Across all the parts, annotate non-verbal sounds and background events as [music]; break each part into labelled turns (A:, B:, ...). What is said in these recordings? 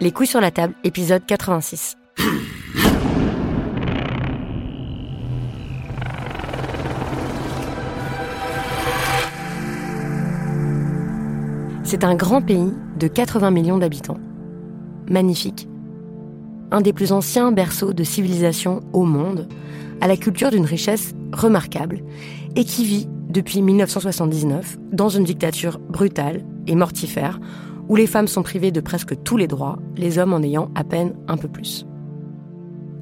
A: Les couilles sur la table, épisode 86. C'est un grand pays de 80 millions d'habitants. Magnifique. Un des plus anciens berceaux de civilisation au monde, à la culture d'une richesse remarquable, et qui vit depuis 1979 dans une dictature brutale et mortifère, où les femmes sont privées de presque tous les droits, les hommes en ayant à peine un peu plus.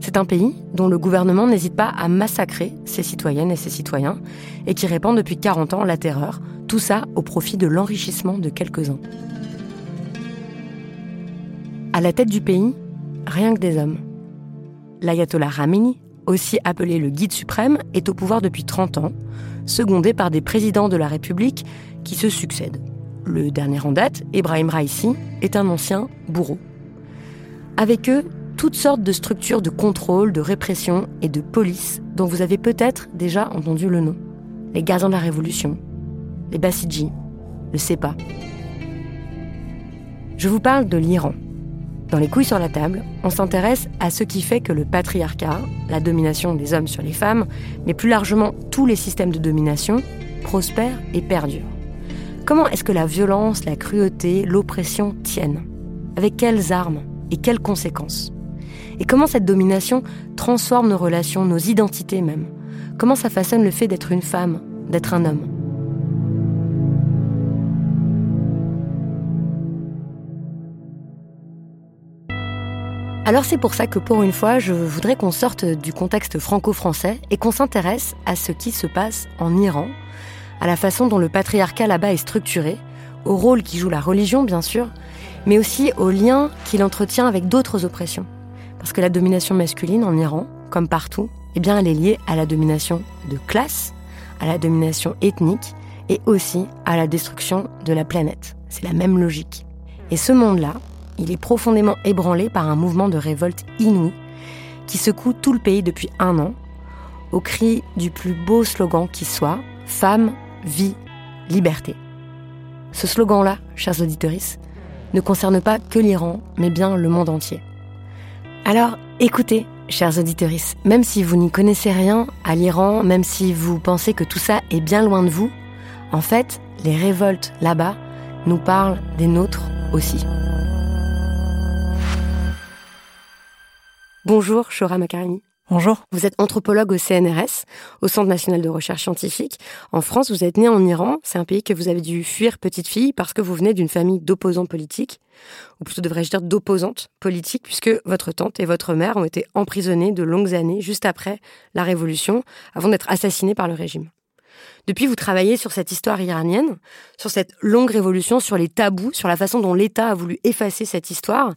A: C'est un pays dont le gouvernement n'hésite pas à massacrer ses citoyennes et ses citoyens, et qui répand depuis 40 ans la terreur, tout ça au profit de l'enrichissement de quelques-uns. À la tête du pays, rien que des hommes. L'ayatollah Ramini, aussi appelé le guide suprême, est au pouvoir depuis 30 ans, secondé par des présidents de la République qui se succèdent. Le dernier en date, Ibrahim Raisi, est un ancien bourreau. Avec eux, toutes sortes de structures de contrôle, de répression et de police dont vous avez peut-être déjà entendu le nom. Les gardiens de la Révolution, les Bassidji, le CEPA. Je vous parle de l'Iran. Dans les couilles sur la table, on s'intéresse à ce qui fait que le patriarcat, la domination des hommes sur les femmes, mais plus largement tous les systèmes de domination, prospèrent et perdurent. Comment est-ce que la violence, la cruauté, l'oppression tiennent? Avec quelles armes et quelles conséquences? Et comment cette domination transforme nos relations, nos identités même? Comment ça façonne le fait d'être une femme, d'être un homme? Alors c'est pour ça que pour une fois, je voudrais qu'on sorte du contexte franco-français et qu'on s'intéresse à ce qui se passe en Iran, à la façon dont le patriarcat là-bas est structuré, au rôle qui joue la religion bien sûr, mais aussi au lien qu'il entretient avec d'autres oppressions. Parce que la domination masculine en Iran, comme partout, eh bien elle est liée à la domination de classe, à la domination ethnique et aussi à la destruction de la planète. C'est la même logique. Et ce monde-là, il est profondément ébranlé par un mouvement de révolte inouï qui secoue tout le pays depuis un an, au cri du plus beau slogan qui soit Femme, vie, liberté. Ce slogan-là, chers auditeurs, ne concerne pas que l'Iran, mais bien le monde entier. Alors, écoutez, chers auditeurs, même si vous n'y connaissez rien à l'Iran, même si vous pensez que tout ça est bien loin de vous, en fait, les révoltes là-bas nous parlent des nôtres aussi. Bonjour, Shora Makarimi.
B: Bonjour.
A: Vous êtes anthropologue au CNRS, au Centre national de recherche scientifique. En France, vous êtes né en Iran. C'est un pays que vous avez dû fuir petite fille parce que vous venez d'une famille d'opposants politiques, ou plutôt devrais-je dire d'opposantes politiques, puisque votre tante et votre mère ont été emprisonnées de longues années juste après la Révolution, avant d'être assassinées par le régime. Depuis, vous travaillez sur cette histoire iranienne, sur cette longue révolution, sur les tabous, sur la façon dont l'État a voulu effacer cette histoire,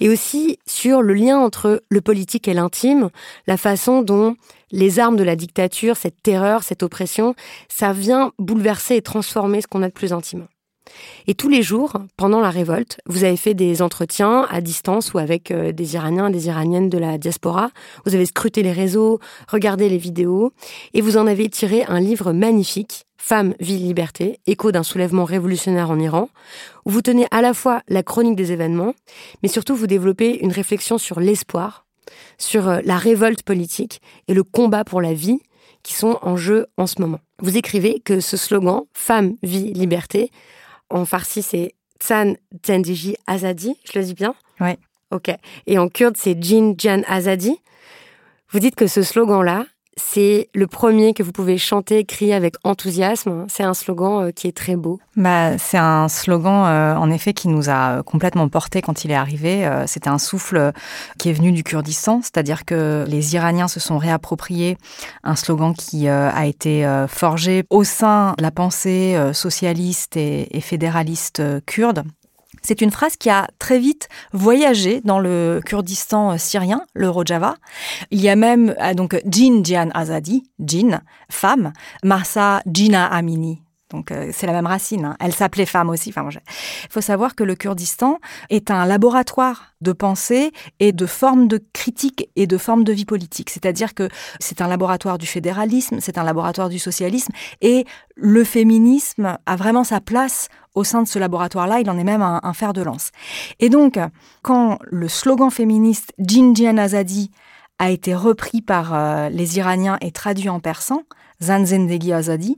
A: et aussi sur le lien entre le politique et l'intime, la façon dont les armes de la dictature, cette terreur, cette oppression, ça vient bouleverser et transformer ce qu'on a de plus intime. Et tous les jours, pendant la révolte, vous avez fait des entretiens à distance ou avec euh, des Iraniens, des Iraniennes de la diaspora. Vous avez scruté les réseaux, regardé les vidéos, et vous en avez tiré un livre magnifique, Femmes, vie, liberté, écho d'un soulèvement révolutionnaire en Iran, où vous tenez à la fois la chronique des événements, mais surtout vous développez une réflexion sur l'espoir, sur euh, la révolte politique et le combat pour la vie qui sont en jeu en ce moment. Vous écrivez que ce slogan Femme, vie, liberté en farsi, c'est Tsan Zendiji Azadi. Je le dis bien
B: Oui.
A: Ok. Et en kurde, c'est Jin Jan Azadi. Vous dites que ce slogan-là, c'est le premier que vous pouvez chanter, crier avec enthousiasme. C'est un slogan euh, qui est très beau.
B: Bah, c'est un slogan, euh, en effet, qui nous a complètement porté quand il est arrivé. Euh, c'était un souffle qui est venu du Kurdistan, c'est-à-dire que les Iraniens se sont réappropriés un slogan qui a été forgé au sein de la pensée socialiste et fédéraliste kurde c'est une phrase qui a très vite voyagé dans le Kurdistan euh, syrien, le Rojava. Il y a même euh, donc Jin Jian Azadi, Jin, femme, Massa Jina Amini, Donc euh, c'est la même racine. Hein. Elle s'appelait femme aussi. Enfin, il faut savoir que le Kurdistan est un laboratoire de pensée et de formes de critique et de formes de vie politique. C'est-à-dire que c'est un laboratoire du fédéralisme, c'est un laboratoire du socialisme et le féminisme a vraiment sa place au sein de ce laboratoire-là. Il en est même un, fer de lance. Et donc, quand le slogan féministe Jinjian Azadi a été repris par euh, les Iraniens et traduit en persan, Zanzendegi Azadi,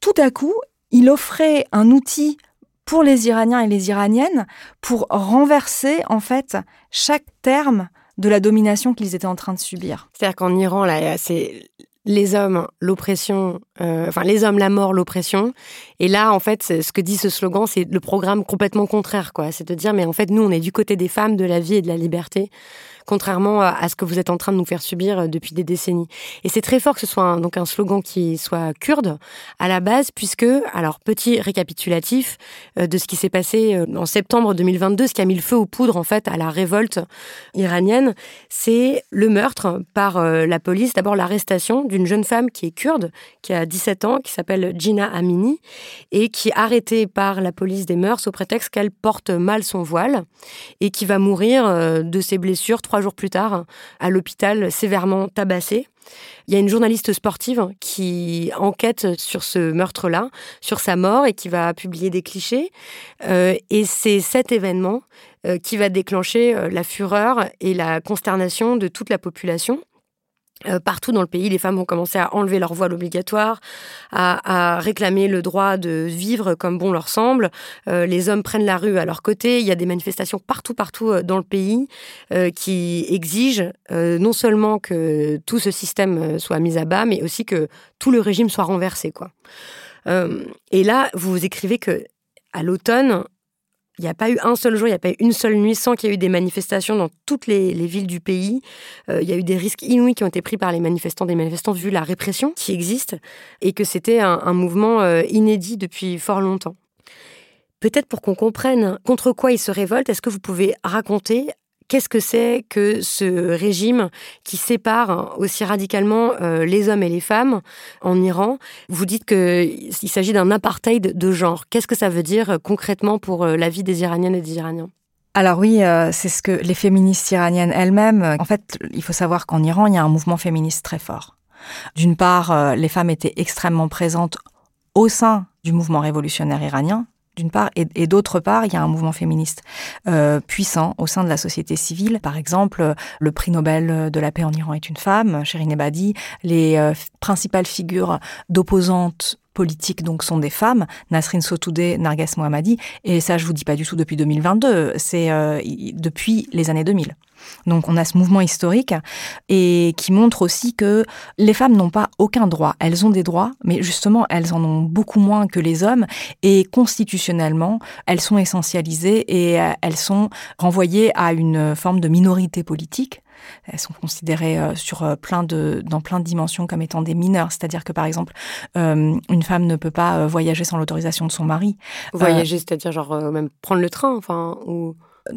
B: tout à coup, il offrait un outil pour les Iraniens et les Iraniennes pour renverser en fait chaque terme de la domination qu'ils étaient en train de subir.
A: C'est-à-dire qu'en Iran, là, c'est les hommes, l'oppression, euh, enfin les hommes, la mort, l'oppression. Et là, en fait, ce que dit ce slogan, c'est le programme complètement contraire, quoi. C'est de dire, mais en fait, nous, on est du côté des femmes, de la vie et de la liberté contrairement à ce que vous êtes en train de nous faire subir euh, depuis des décennies. Et c'est très fort que ce soit un, donc un slogan qui soit kurde à la base, puisque, alors petit récapitulatif euh, de ce qui s'est passé euh, en septembre 2022, ce qui a mis le feu aux poudres en fait à la révolte iranienne, c'est le meurtre par la police, d'abord l'arrestation d'une jeune femme qui est kurde, qui a 17 ans, qui s'appelle Gina Amini, et qui est arrêtée par la police des mœurs au prétexte qu'elle porte mal son voile et qui va mourir de ses blessures trois jours plus tard à l'hôpital sévèrement tabassé. Il y a une journaliste sportive qui enquête sur ce meurtre-là, sur sa mort et qui va publier des clichés. Euh, et c'est cet événement euh, qui va déclencher euh, la fureur et la consternation de toute la population. Euh, partout dans le pays, les femmes ont commencé à enlever leur voile obligatoire, à, réclamer le droit de vivre comme bon leur semble. Euh, les hommes prennent la rue à leur côté. Il y a des manifestations partout, partout euh, dans le pays qui exigent non seulement que tout ce système soit mis à bas, mais aussi que tout le régime soit renversé. Et là, vous écrivez que à l'automne, il n'y a pas eu un seul jour, il n'y a pas eu une seule nuit sans qu'il y ait eu des manifestations dans toutes les, villes du pays. Euh, il y a eu des risques inouïs qui ont été pris par les manifestants, des manifestants vu la répression qui existe, et que c'était un, mouvement euh, inédit depuis fort longtemps. Peut-être pour qu'on comprenne contre quoi ils se révoltent, est-ce que vous pouvez raconter Qu'est-ce que c'est que ce régime qui sépare aussi radicalement euh, les hommes et les femmes en Iran? Vous dites qu'il s'agit d'un apartheid de genre. Qu'est-ce que ça veut dire euh, concrètement pour euh, la vie des Iraniennes et des Iraniens?
B: Alors oui, c'est ce que les féministes iraniennes elles-mêmes. En fait, il faut savoir qu'en Iran, il y a un mouvement féministe très fort. D'une part, les femmes étaient extrêmement présentes au sein du mouvement révolutionnaire iranien, d'une part, et, d'autre part, il y a un mouvement féministe euh, puissant au sein de la société civile. Par exemple, le prix Nobel de la paix en Iran est une femme, Shirin Ebadi. Les euh, principales figures d'opposantes politiques donc sont des femmes, Nasrin Sotoudeh, Narges Mohammadi, et ça je vous dis pas du tout depuis 2022, c'est euh, depuis les années 2000. Donc on a ce mouvement historique et qui montre aussi que les femmes n'ont pas aucun droit. Elles ont des droits, mais justement elles en ont beaucoup moins que les hommes et constitutionnellement elles sont essentialisées et euh, elles sont renvoyées à une forme de minorité politique elles sont considérées euh, sur euh, plein de, dans plein de dimensions comme étant des mineurs. C'est-à-dire que, par exemple, une femme ne peut pas voyager sans l'autorisation de son mari.
A: Voyager, c'est-à-dire genre même prendre le train, enfin, ou...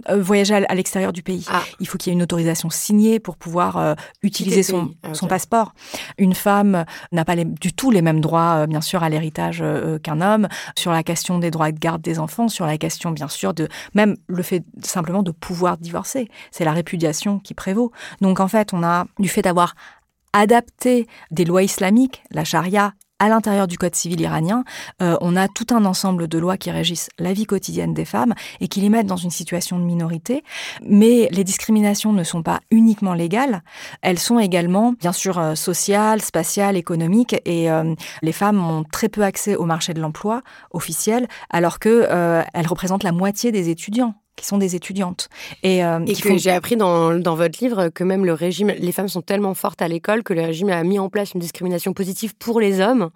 B: Euh, voyager à l'extérieur du pays. Ah. Il faut qu'il y ait une autorisation signée pour pouvoir euh, utiliser son, ah, son, passeport. Une femme n'a pas du tout les mêmes droits, euh, bien sûr, à l'héritage qu'un homme, sur la question des droits de garde des enfants, sur la question, bien sûr, de même le fait simplement de pouvoir divorcer. C'est la répudiation qui prévaut. Donc, en fait, on a du fait d'avoir adapté des lois islamiques, la charia à l'intérieur du Code civil iranien, euh, on a tout un ensemble de lois qui régissent la vie quotidienne des femmes et qui les mettent dans une situation de minorité. Mais les discriminations ne sont pas uniquement légales, elles sont également, bien sûr, euh, sociales, spatiales, économiques, et euh, les femmes ont très peu accès au marché de l'emploi officiel, alors que elles représentent la moitié des étudiants qui sont des étudiantes.
A: Et, euh, que j'ai appris dans, dans, votre livre que même le régime, les femmes sont tellement fortes à l'école que le régime a mis en place une discrimination positive pour les hommes,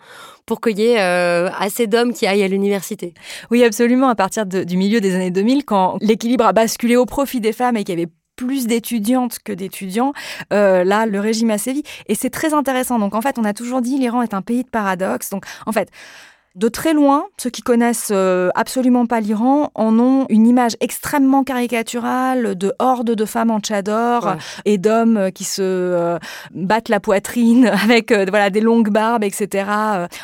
A: pour qu'il y ait euh, assez d'hommes qui aillent à l'université.
B: Oui, absolument. À partir du milieu des années 2000, quand l'équilibre a basculé au profit des femmes et qu'il y avait plus d'étudiantes que d'étudiants, euh, là, le régime a sévi. Et c'est très intéressant. Donc, en fait, on a toujours dit l'Iran est un pays de paradoxes. Donc, en fait, De très loin, ceux qui connaissent euh, absolument pas l'Iran en ont une image extrêmement caricaturale de hordes de femmes en tchador et d'hommes euh, qui se euh, battent la poitrine [laughs] avec voilà des longues barbes, etc.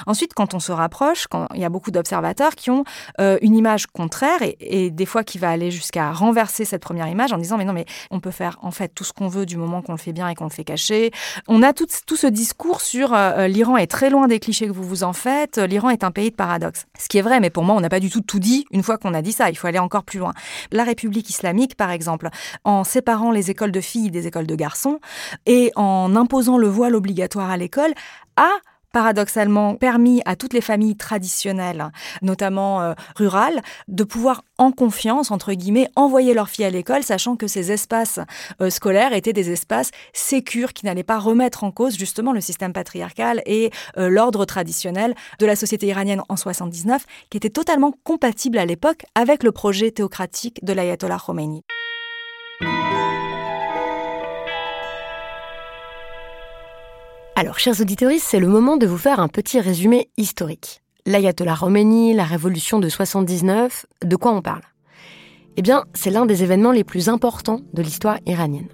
B: Ensuite, quand on se rapproche, quand il y a beaucoup d'observateurs qui ont une image contraire et, et, des fois qui va aller jusqu'à renverser cette première image en disant mais non mais on peut faire en fait tout ce qu'on veut du moment qu'on le fait bien et qu'on le fait caché. On a tout, tout ce discours sur l'Iran est très loin des clichés que vous vous en faites. L'Iran est un pays de paradoxe. Ce qui est vrai, mais pour moi, on n'a pas du tout tout dit une fois qu'on a dit ça. Il faut aller encore plus loin. La République islamique, par exemple, en séparant les écoles de filles des écoles de garçons et en imposant le voile obligatoire à l'école, a paradoxalement permis à toutes les familles traditionnelles, notamment euh, rurales, de pouvoir en confiance, entre guillemets, envoyer leurs filles à l'école, sachant que ces espaces euh, scolaires étaient des espaces sécures qui n'allaient pas remettre en cause justement le système patriarcal et euh, l'ordre traditionnel de la société iranienne en 79, qui était totalement compatible à l'époque avec le projet théocratique de l'ayatollah Khomeini.
A: Alors, chers auditeurs, c'est le moment de vous faire un petit résumé historique. L'ayatollah Khomeini, la révolution de 79, de quoi on parle? Eh bien, c'est l'un des événements les plus importants de l'histoire iranienne.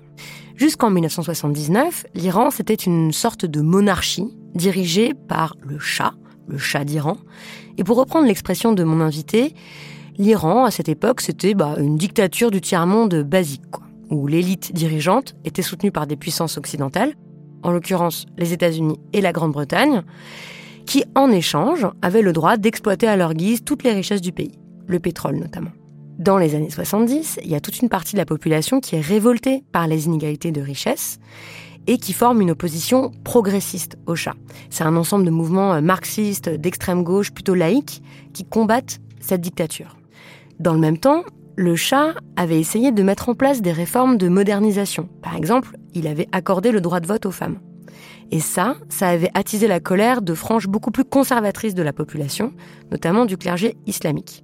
A: Jusqu'en 1979, l'Iran, c'était une sorte de monarchie dirigée par le Shah, le Shah d'Iran. Et pour reprendre l'expression de mon invité, l'Iran, à cette époque, c'était bah, une dictature du tiers-monde basique, où l'élite dirigeante était soutenue par des puissances occidentales en l'occurrence les États-Unis et la Grande-Bretagne, qui en échange avaient le droit d'exploiter à leur guise toutes les richesses du pays, le pétrole notamment. Dans les années 70, il y a toute une partie de la population qui est révoltée par les inégalités de richesse et qui forme une opposition progressiste au chat. C'est un ensemble de mouvements euh, marxistes, d'extrême gauche, plutôt laïques, qui combattent cette dictature. Dans le même temps, le chat avait essayé de mettre en place des réformes de modernisation. Par exemple, il avait accordé le droit de vote aux femmes. Et ça, ça avait attisé la colère de franges beaucoup plus conservatrices de la population, notamment du clergé islamique.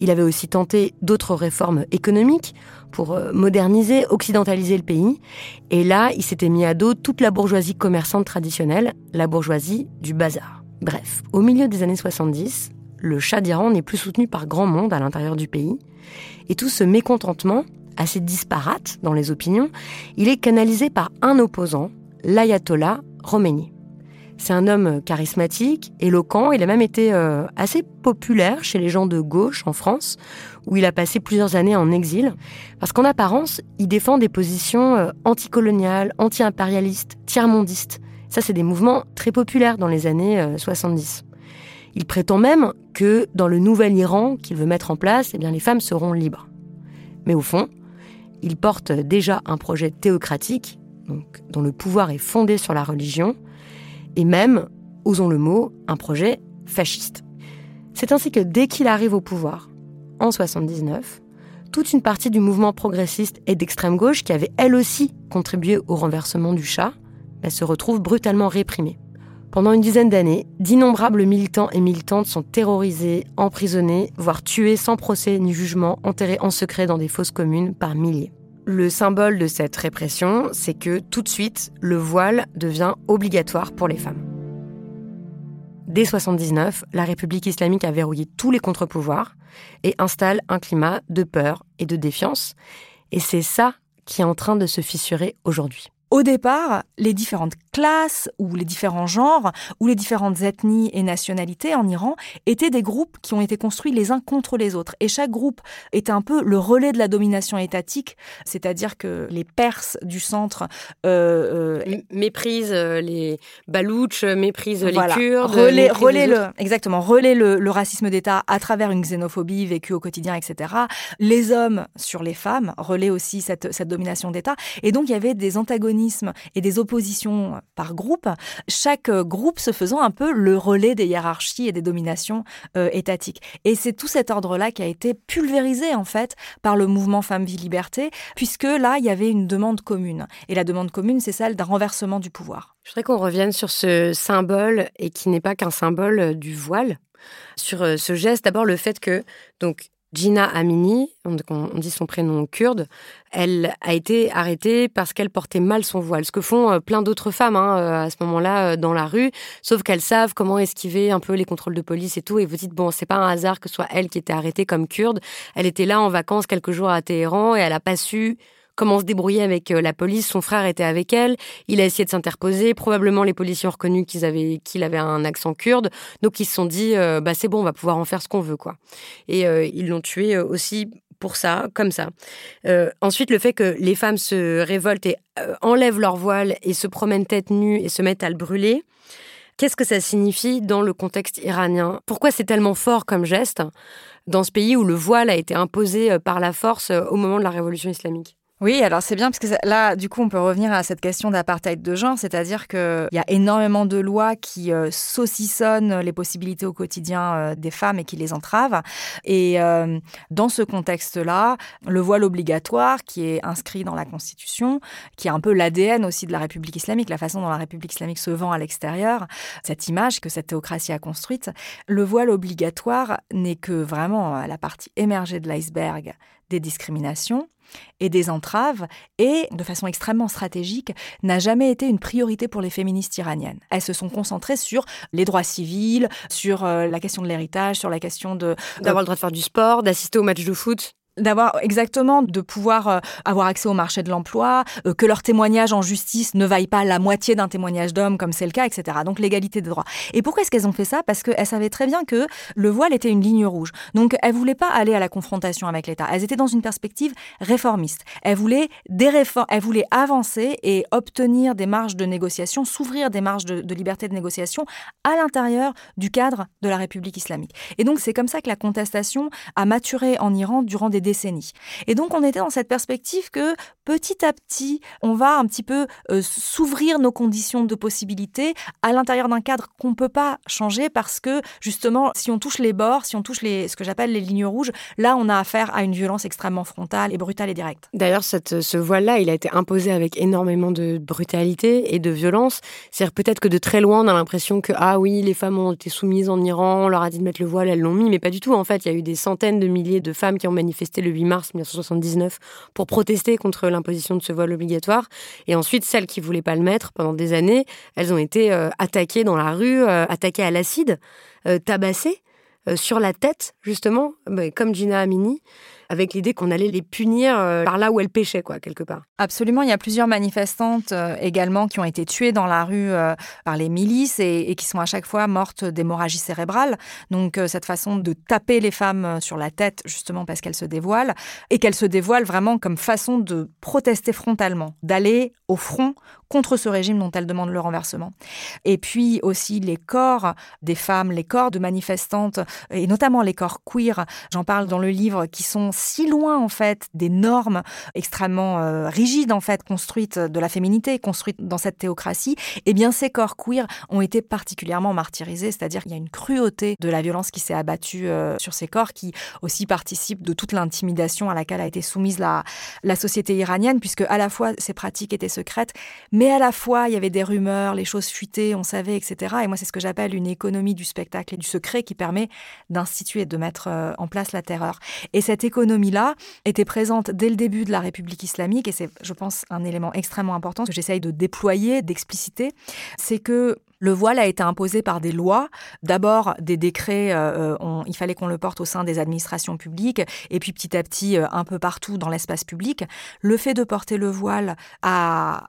A: Il avait aussi tenté d'autres réformes économiques pour euh, moderniser, occidentaliser le pays. Et là, il s'était mis à dos toute la bourgeoisie commerçante traditionnelle, la bourgeoisie du bazar. Bref, au milieu des années 70, le chat d'Iran n'est plus soutenu par grand monde à l'intérieur du pays. Et tout ce mécontentement, assez disparate dans les opinions, il est canalisé par un opposant, l'ayatollah Khomeini. C'est un homme charismatique, éloquent, il a même été euh, assez populaire chez les gens de gauche en France, où il a passé plusieurs années en exil, parce qu'en apparence, il défend des positions euh, anticoloniales, anti-impérialistes, tiers-mondistes. Ça, c'est des mouvements très populaires dans les années 70. Il prétend même que dans le nouvel Iran qu'il veut mettre en place, eh bien, les femmes seront libres. Mais au fond, il porte déjà un projet théocratique, dont le pouvoir est fondé sur la religion, et même, osons le mot, un projet fasciste. C'est ainsi que dès qu'il arrive au pouvoir, en 79, toute une partie du mouvement progressiste et d'extrême gauche, qui avait elle aussi contribué au renversement du chat, elle se retrouve brutalement réprimée. Pendant une dizaine d'années, d'innombrables militants et militantes sont terrorisés, emprisonnés, voire tués sans procès ni jugement, enterrés en secret dans des fosses communes par milliers. Le symbole de cette répression, c'est que tout de suite, le voile devient obligatoire pour les femmes. Dès 79, la République islamique a verrouillé tous les contre-pouvoirs et installe un climat de peur et de défiance. Et c'est ça qui est en train de se fissurer aujourd'hui.
B: Au départ, les différentes classes ou les différents genres ou les différentes ethnies et nationalités en Iran étaient des groupes qui ont été construits les uns contre les autres. Et chaque groupe était un peu le relais de la domination étatique, c'est-à-dire que les Perses du centre
A: euh, euh méprisent euh, les Balouches, méprisent les Kurdes,
B: relais, relais le, exactement, relais le, le racisme d'État à travers une xénophobie vécue au quotidien, etc. Les hommes sur les femmes relaient aussi cette, cette domination d'État. Et donc il y avait des antagonismes et des oppositions par groupe, chaque groupe se faisant un peu le relais des hiérarchies et des dominations euh, étatiques. Et c'est tout cet ordre-là qui a été pulvérisé en fait par le mouvement Femmes, Vie, Liberté, puisque là, il y avait une demande commune. Et la demande commune, c'est celle d'un renversement du pouvoir.
A: Je voudrais qu'on revienne sur ce symbole et qui n'est pas qu'un symbole du voile, sur euh, ce geste. D'abord, le fait que donc Gina Amini, on, dit son prénom kurde, elle a été arrêtée parce qu'elle portait mal son voile, ce que font euh, plein d'autres femmes hein, euh, à ce moment-là euh, dans la rue, sauf qu'elles savent comment esquiver un peu les contrôles de police et tout. Et vous dites bon, c'est pas un hasard que ce soit elle qui était arrêtée comme kurde. Elle était là en vacances quelques jours à Téhéran et elle a pas su comment se débrouiller avec euh, la police. Son frère était avec elle. Il a essayé de s'interposer. Probablement, les policiers ont reconnu qu'il avait, qu'il avait un accent kurde. Donc, ils se sont dit, euh, bah, c'est bon, on va pouvoir en faire ce qu'on veut, quoi. Et euh, ils l'ont tué aussi pour ça, comme ça. ensuite, le fait que les femmes se révoltent et enlèvent leur voile et se promènent tête nue et se mettent à le brûler. Qu'est-ce que ça signifie dans le contexte iranien? Pourquoi c'est tellement fort comme geste dans ce pays où le voile a été imposé par la force au moment de la révolution islamique?
B: Oui, alors c'est bien parce que là, du coup, on peut revenir à cette question d'apartheid de genre, c'est-à-dire qu'il y a énormément de lois qui euh, saucissonnent les possibilités au quotidien euh, des femmes et qui les entravent. Et euh, dans ce contexte-là, le voile obligatoire qui est inscrit dans la Constitution, qui est un peu l'ADN aussi de la République islamique, la façon dont la République islamique se vend à l'extérieur, cette image que cette théocratie a construite, le voile obligatoire n'est que vraiment la partie émergée de l'iceberg des discriminations et des entraves et, de façon extrêmement stratégique, n'a jamais été une priorité pour les féministes iraniennes. Elles se sont concentrées sur les droits civils, sur euh, la question de l'héritage, sur la question de...
A: D'avoir le droit de faire du sport, d'assister au match de foot
B: d'avoir exactement de pouvoir euh, avoir accès au marché de l'emploi, euh, que leur témoignage en justice ne vaille pas la moitié d'un témoignage d'homme comme c'est le cas, etc. Donc l'égalité des droits. Et pourquoi est-ce qu'elles ont fait ça? Parce qu'elles savaient très bien que le voile était une ligne rouge. Donc elles voulaient pas aller à la confrontation avec l'État. Elles étaient dans une perspective réformiste. Elles voulaient des elles voulaient avancer et obtenir des marges de négociation, s'ouvrir des marges de, de liberté de négociation à l'intérieur du cadre de la République islamique. Et donc c'est comme ça que la contestation a maturé en Iran durant des décennies. Et donc on était dans cette perspective que petit à petit, on va un petit peu euh, s'ouvrir nos conditions de possibilité à l'intérieur d'un cadre qu'on ne peut pas changer parce que justement, si on touche les bords, si on touche les, ce que j'appelle les lignes rouges, là on a affaire à une violence extrêmement frontale et brutale et directe.
A: D'ailleurs, ce voile-là, il a été imposé avec énormément de brutalité et de violence. C'est-à-dire peut-être que de très loin, on a l'impression que ah oui, les femmes ont été soumises en Iran, on leur a dit de mettre le voile, elles l'ont mis, mais pas du tout. En fait, il y a eu des centaines de milliers de femmes qui ont manifesté le 8 mars 1979 pour protester contre l'imposition de ce voile obligatoire. Et ensuite, celles qui voulaient pas le mettre pendant des années, elles ont été euh, attaquées dans la rue, euh, attaquées à l'acide, euh, tabassées sur la tête, justement, bah, comme Gina Amini avec l'idée qu'on allait les punir euh, par là où elles pêchaient, quoi, quelque part.
B: Absolument. Il y a plusieurs manifestantes euh, également qui ont été tuées dans la rue euh, par les milices et, qui sont à chaque fois mortes d'hémorragie cérébrale. Donc, cette façon de taper les femmes sur la tête, justement parce qu'elles se dévoilent, et qu'elles se dévoilent vraiment comme façon de protester frontalement, d'aller au front contre ce régime dont elles demandent le renversement. Et puis aussi les corps des femmes, les corps de manifestantes, et notamment les corps queer, j'en parle dans le livre, qui sont si loin en fait des normes extrêmement euh, rigides en fait construites de la féminité, construites dans cette théocratie, eh bien ces corps queer ont été particulièrement martyrisés, c'est-à-dire qu'il y a une cruauté de la violence qui s'est abattue euh, sur ces corps qui aussi participe de toute l'intimidation à laquelle a été soumise la, la société iranienne, puisque à la fois ces pratiques étaient secrètes, mais à la fois il y avait des rumeurs, les choses fuitaient, on savait, etc. Et moi c'est ce que j'appelle une économie du spectacle et du secret qui permet d'instituer, de mettre euh, en place la terreur. Et cette économie là était présente dès le début de la République islamique, et c'est, je pense, un élément extrêmement important que j'essaye de déployer, d'expliciter, c'est que le voile a été imposé par des lois. D'abord, des décrets, euh, euh, il fallait qu'on le porte au sein des administrations publiques, et puis petit à petit, euh, un peu partout dans l'espace public. Le fait de porter le voile a,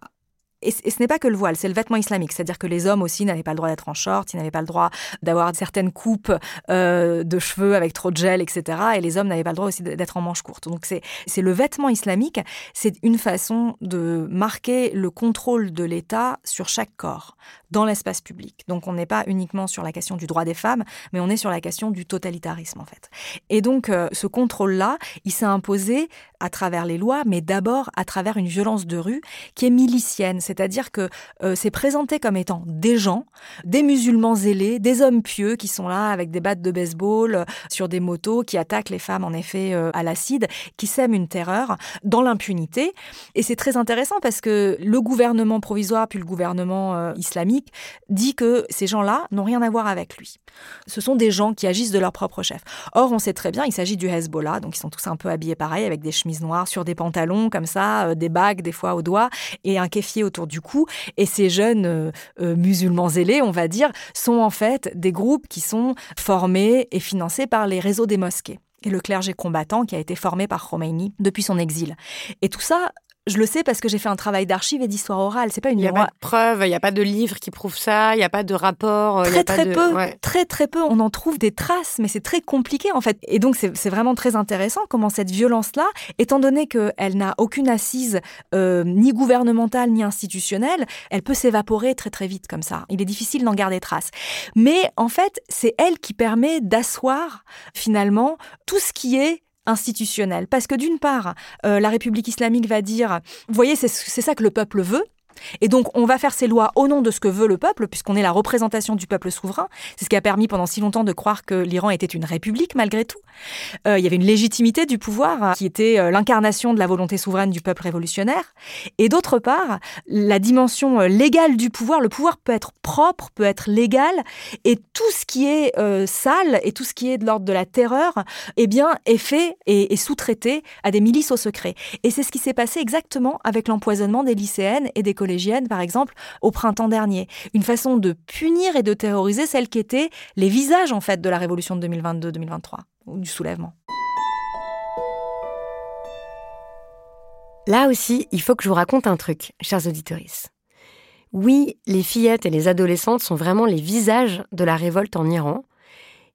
B: et, ce n'est pas que le voile, c'est le vêtement islamique. C'est-à-dire que les hommes aussi n'avaient pas le droit d'être en short, ils n'avaient pas le droit d'avoir certaines coupes euh, de cheveux avec trop de gel, etc. Et les hommes n'avaient pas le droit aussi d'être en manche courte. Donc c'est le vêtement islamique, c'est une façon de marquer le contrôle de l'État sur chaque corps dans l'espace public. Donc on n'est pas uniquement sur la question du droit des femmes, mais on est sur la question du totalitarisme en fait. Et donc euh, ce contrôle-là, il s'est imposé à travers les lois, mais d'abord à travers une violence de rue qui est milicienne, c'est-à-dire que euh, c'est présenté comme étant des gens, des musulmans zélés, des hommes pieux qui sont là avec des battes de baseball euh, sur des motos, qui attaquent les femmes en effet euh, à l'acide, qui sèment une terreur dans l'impunité. Et c'est très intéressant parce que le gouvernement provisoire puis le gouvernement islamique dit que ces gens-là n'ont rien à voir avec lui. Ce sont des gens qui agissent de leur propre chef. Or, on sait très bien, il s'agit du Hezbollah, donc ils sont tous un peu habillés pareil, avec des chemises noires sur des pantalons comme ça, euh, des bagues des fois aux doigts et un kéfier autour du cou. Et ces jeunes euh, euh, musulmans zélés, on va dire, sont en fait des groupes qui sont formés et financés par les réseaux des mosquées et le clergé combattant qui a été formé par Khomeini depuis son exil. Et tout ça je le sais parce que j'ai fait un travail d'archives et d'histoire orale. C'est pas une.
A: Il n'y a pas de preuves, il n'y a pas de livre qui prouve ça, il n'y a pas de rapport.
B: Euh, très très peu, très très peu. On en trouve des traces, mais c'est très compliqué en fait. Et donc c'est vraiment très intéressant comment cette violence-là, étant donné qu'elle n'a aucune assise euh, ni gouvernementale ni institutionnelle, elle peut s'évaporer très très vite comme ça. Il est difficile d'en garder trace. Mais en fait, c'est elle qui permet d'asseoir finalement tout ce qui est institutionnel. Parce que d'une part, euh, la République islamique va dire, vous voyez, c'est ça que le peuple veut, et donc, on va faire ces lois au nom de ce que veut le peuple, puisqu'on est la représentation du peuple souverain. C'est ce qui a permis pendant si longtemps de croire que l'Iran était une république, malgré tout. Euh, il y avait une légitimité du pouvoir euh, qui était euh, l'incarnation de la volonté souveraine du peuple révolutionnaire. Et d'autre part, la dimension légale du pouvoir. Le pouvoir peut être propre, peut être légal, et tout ce qui est sale et tout ce qui est de l'ordre de la terreur, eh bien, est fait et, et sous-traité à des milices au secret. Et c'est ce qui s'est passé exactement avec l'empoisonnement des lycéennes et des par exemple, au printemps dernier. Une façon de punir et de terroriser celles qui étaient les visages, en fait, de la révolution de 2022-2023, ou du soulèvement.
A: Là aussi, il faut que je vous raconte un truc, chers auditeurs. Oui, les fillettes et les adolescentes sont vraiment les visages de la révolte en Iran.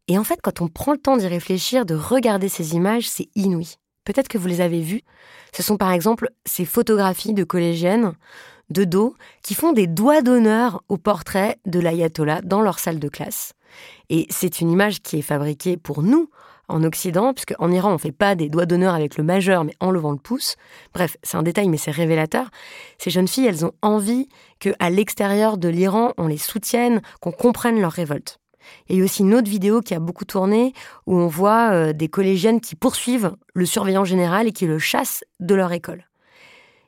A: Et en fait, quand on prend le temps d'y réfléchir, de regarder ces images, c'est inouï. Peut-être que vous les avez vues. Ce sont par exemple ces photographies de collégiennes de dos qui font des doigts d'honneur au portrait de l'ayatollah dans leur salle de classe. Et c'est une image qui est fabriquée pour nous en Occident, puisque en Iran on fait pas des doigts d'honneur avec le majeur, mais en levant le pouce. Bref, c'est un détail, mais c'est révélateur. Ces jeunes filles, elles ont envie qu'à l'extérieur de l'Iran, on les soutienne, qu'on comprenne leur révolte. Il y a aussi une autre vidéo qui a beaucoup tourné où on voit euh, des collégiennes qui poursuivent le surveillant général et qui le chassent de leur école.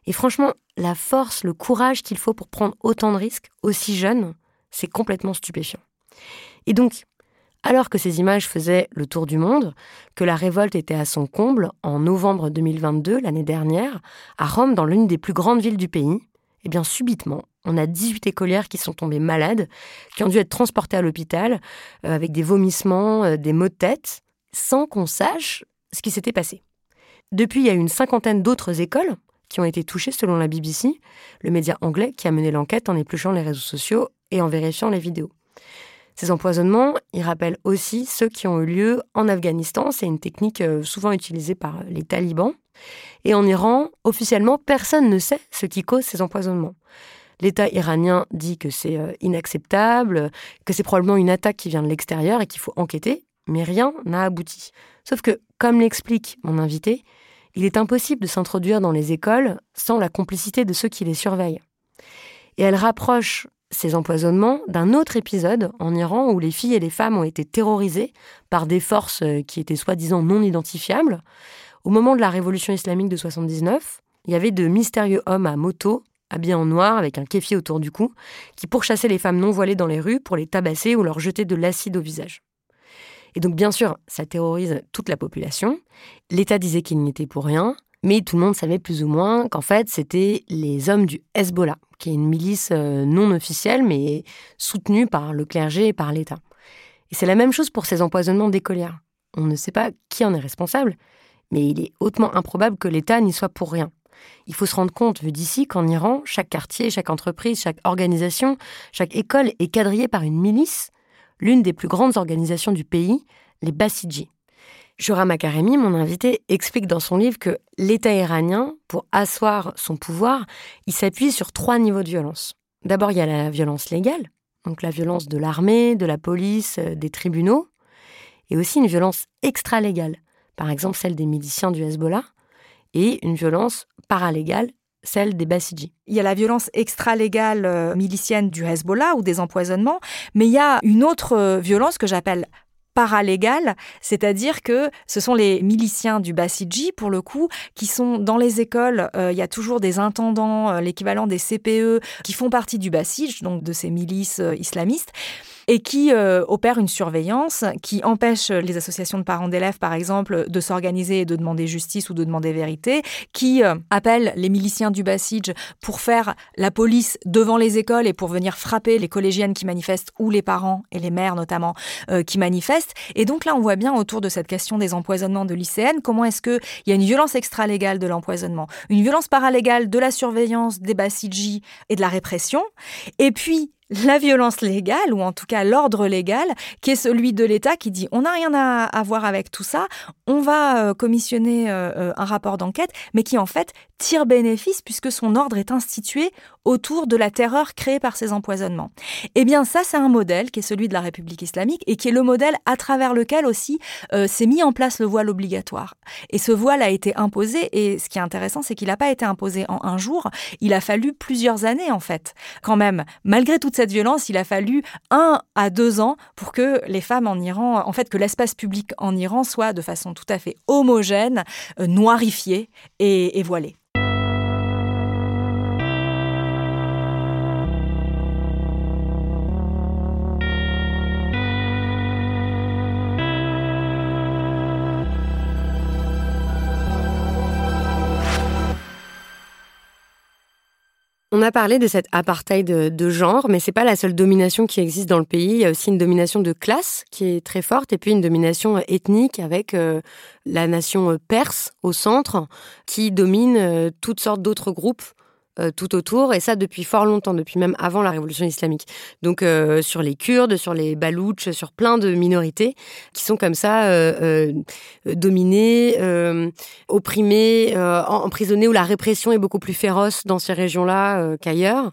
A: Et franchement, la force, le courage qu'il faut pour prendre autant de risques, aussi jeune, c'est complètement stupéfiant. Et donc, alors que ces images faisaient le tour du monde, que la révolte était à son comble en novembre 2022, l'année dernière, à Rome, dans l'une des plus grandes villes du pays, eh bien subitement, on a 18 écolières qui sont tombées malades, qui ont dû être transportées à l'hôpital euh, avec des vomissements, euh, des maux de tête, sans qu'on sache ce qui s'était passé. Depuis, il y a une cinquantaine d'autres écoles qui ont été touchées selon la BBC, le média anglais qui a mené l'enquête en épluchant les réseaux sociaux et en vérifiant les vidéos. Ces empoisonnements, ils rappellent aussi ceux qui ont eu lieu en Afghanistan. C'est une technique euh, souvent utilisée par les talibans. Et en Iran, officiellement, personne ne sait ce qui cause ces empoisonnements. L'État iranien dit que c'est euh, inacceptable, que c'est probablement une attaque qui vient de l'extérieur et qu'il faut enquêter, mais rien n'a abouti. Sauf que, comme l'explique mon invité, il est impossible de s'introduire dans les écoles sans la complicité de ceux qui les surveillent. Et elle rapproche ces empoisonnements d'un autre épisode en Iran où les filles et les femmes ont été terrorisées par des forces euh, qui étaient soi-disant non identifiables. Au moment de la révolution islamique de 79, il y avait de mystérieux hommes à moto, habillés en noir avec un kéfier autour du cou, qui pourchassaient les femmes non voilées dans les rues pour les tabasser ou leur jeter de l'acide au visage. Et donc, bien sûr, ça terrorise toute la population. L'État disait qu'il n'y était pour rien, mais tout le monde savait plus ou moins qu'en fait, c'était les hommes du Hezbollah, qui est une milice euh, non officielle, mais soutenue par le clergé et par l'État. Et c'est la même chose pour ces empoisonnements d'écolières. On ne sait pas qui en est responsable, mais il est hautement improbable que l'État n'y soit pour rien. Il faut se rendre compte, vu d'ici, qu'en Iran, chaque quartier, chaque entreprise, chaque organisation, chaque école est quadrillée par une milice l'une des plus grandes organisations du pays, les Basiji. Shura Makaremi, mon invité, explique dans son livre que l'État iranien, pour asseoir son pouvoir, il s'appuie sur trois niveaux de violence. D'abord, il y a la violence légale, donc la violence de l'armée, de la police, euh, des tribunaux, et aussi une violence extra-légale, par exemple celle des miliciens du Hezbollah, et une violence paralégale celle des Basiji.
B: Il y a la violence extra-légale euh, milicienne du Hezbollah ou des empoisonnements, mais il y a une autre euh, violence que j'appelle paralégale, c'est-à-dire que ce sont les miliciens du Basiji, pour le coup, qui sont dans les écoles. Euh, il y a toujours des intendants, l'équivalent des CPE, qui font partie du Basij, donc de ces milices islamistes et qui euh, opère une surveillance qui empêche les associations de parents d'élèves, par exemple, de s'organiser et de demander justice ou de demander vérité, qui euh, appelle les miliciens du Basij pour faire la police devant les écoles et pour venir frapper les collégiennes qui manifestent ou les parents et les mères notamment euh, qui manifestent. Et donc là, on voit bien autour de cette question des empoisonnements de lycéennes, comment est-ce qu'il y a une violence extra-légale de l'empoisonnement, une violence paralégale de la surveillance des Basiji et de la répression, et puis la violence légale, ou en tout cas l'ordre légal, qui est celui de l'État qui dit on n'a rien à, voir avec tout ça, on va euh, commissionner euh, euh, un rapport d'enquête, mais qui en fait tire bénéfice puisque son ordre est institué autour de la terreur créée par ces empoisonnements. Eh bien ça, c'est un modèle qui est celui de la République islamique et qui est le modèle à travers lequel aussi s'est mis en place le voile obligatoire. Et ce voile a été imposé, et ce qui est intéressant, c'est qu'il n'a pas été imposé en un jour, il a fallu plusieurs années en fait. Quand même, malgré toute cette violence, il a fallu un à deux ans pour que les femmes en Iran, en fait, que l'espace public en Iran soit de façon tout à fait homogène, euh, noirifié et, et.
A: On a parlé de cette apartheid de, genre, mais c'est pas la seule domination qui existe dans le pays. Il y a aussi une domination de classe qui est très forte, et puis une domination ethnique avec euh, la nation perse au centre, qui domine euh, toutes sortes d'autres groupes euh, tout autour, et ça depuis fort longtemps, depuis même avant la révolution islamique. Donc euh, sur les Kurdes, sur les Baloutches, sur plein de minorités qui sont comme ça euh, dominées, opprimées, emprisonnées, où la répression est beaucoup plus féroce dans ces régions-là qu'ailleurs.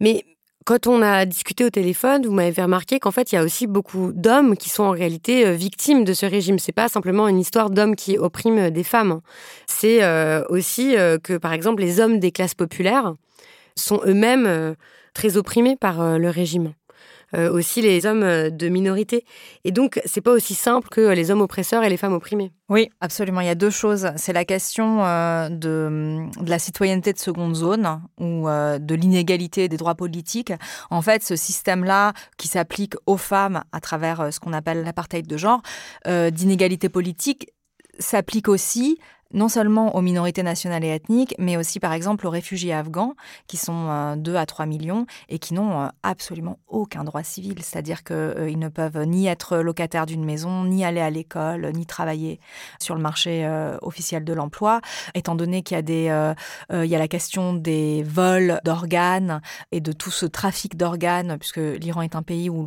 A: Mais quand on a discuté au téléphone, vous m'avez fait remarquer qu'en fait, il y a aussi beaucoup d'hommes qui sont en réalité euh, victimes de ce régime. C'est pas simplement une histoire d'hommes qui oppriment des femmes. C'est euh, aussi euh, que, par exemple, les hommes des classes populaires sont eux-mêmes très opprimés par le régime. Euh, aussi les hommes euh, de minorité. Et donc, c'est pas aussi simple que les hommes oppresseurs et les femmes opprimées.
B: Oui, absolument. Il y a deux choses. C'est la question euh, de, la citoyenneté de seconde zone ou de l'inégalité des droits politiques. En fait, ce système-là qui s'applique aux femmes à travers ce qu'on appelle l'apartheid de genre, d'inégalité politique, s'applique aussi non seulement aux minorités nationales et ethniques, mais aussi par exemple aux réfugiés afghans, qui sont 2 euh, à 3 millions et qui n'ont euh, absolument aucun droit civil. C'est-à-dire qu'ils euh, ne peuvent ni être locataires d'une maison, ni aller à l'école, ni travailler sur le marché officiel de l'emploi, étant donné qu'il y, a des, y a la question des vols d'organes et de tout ce trafic d'organes, puisque l'Iran est un pays où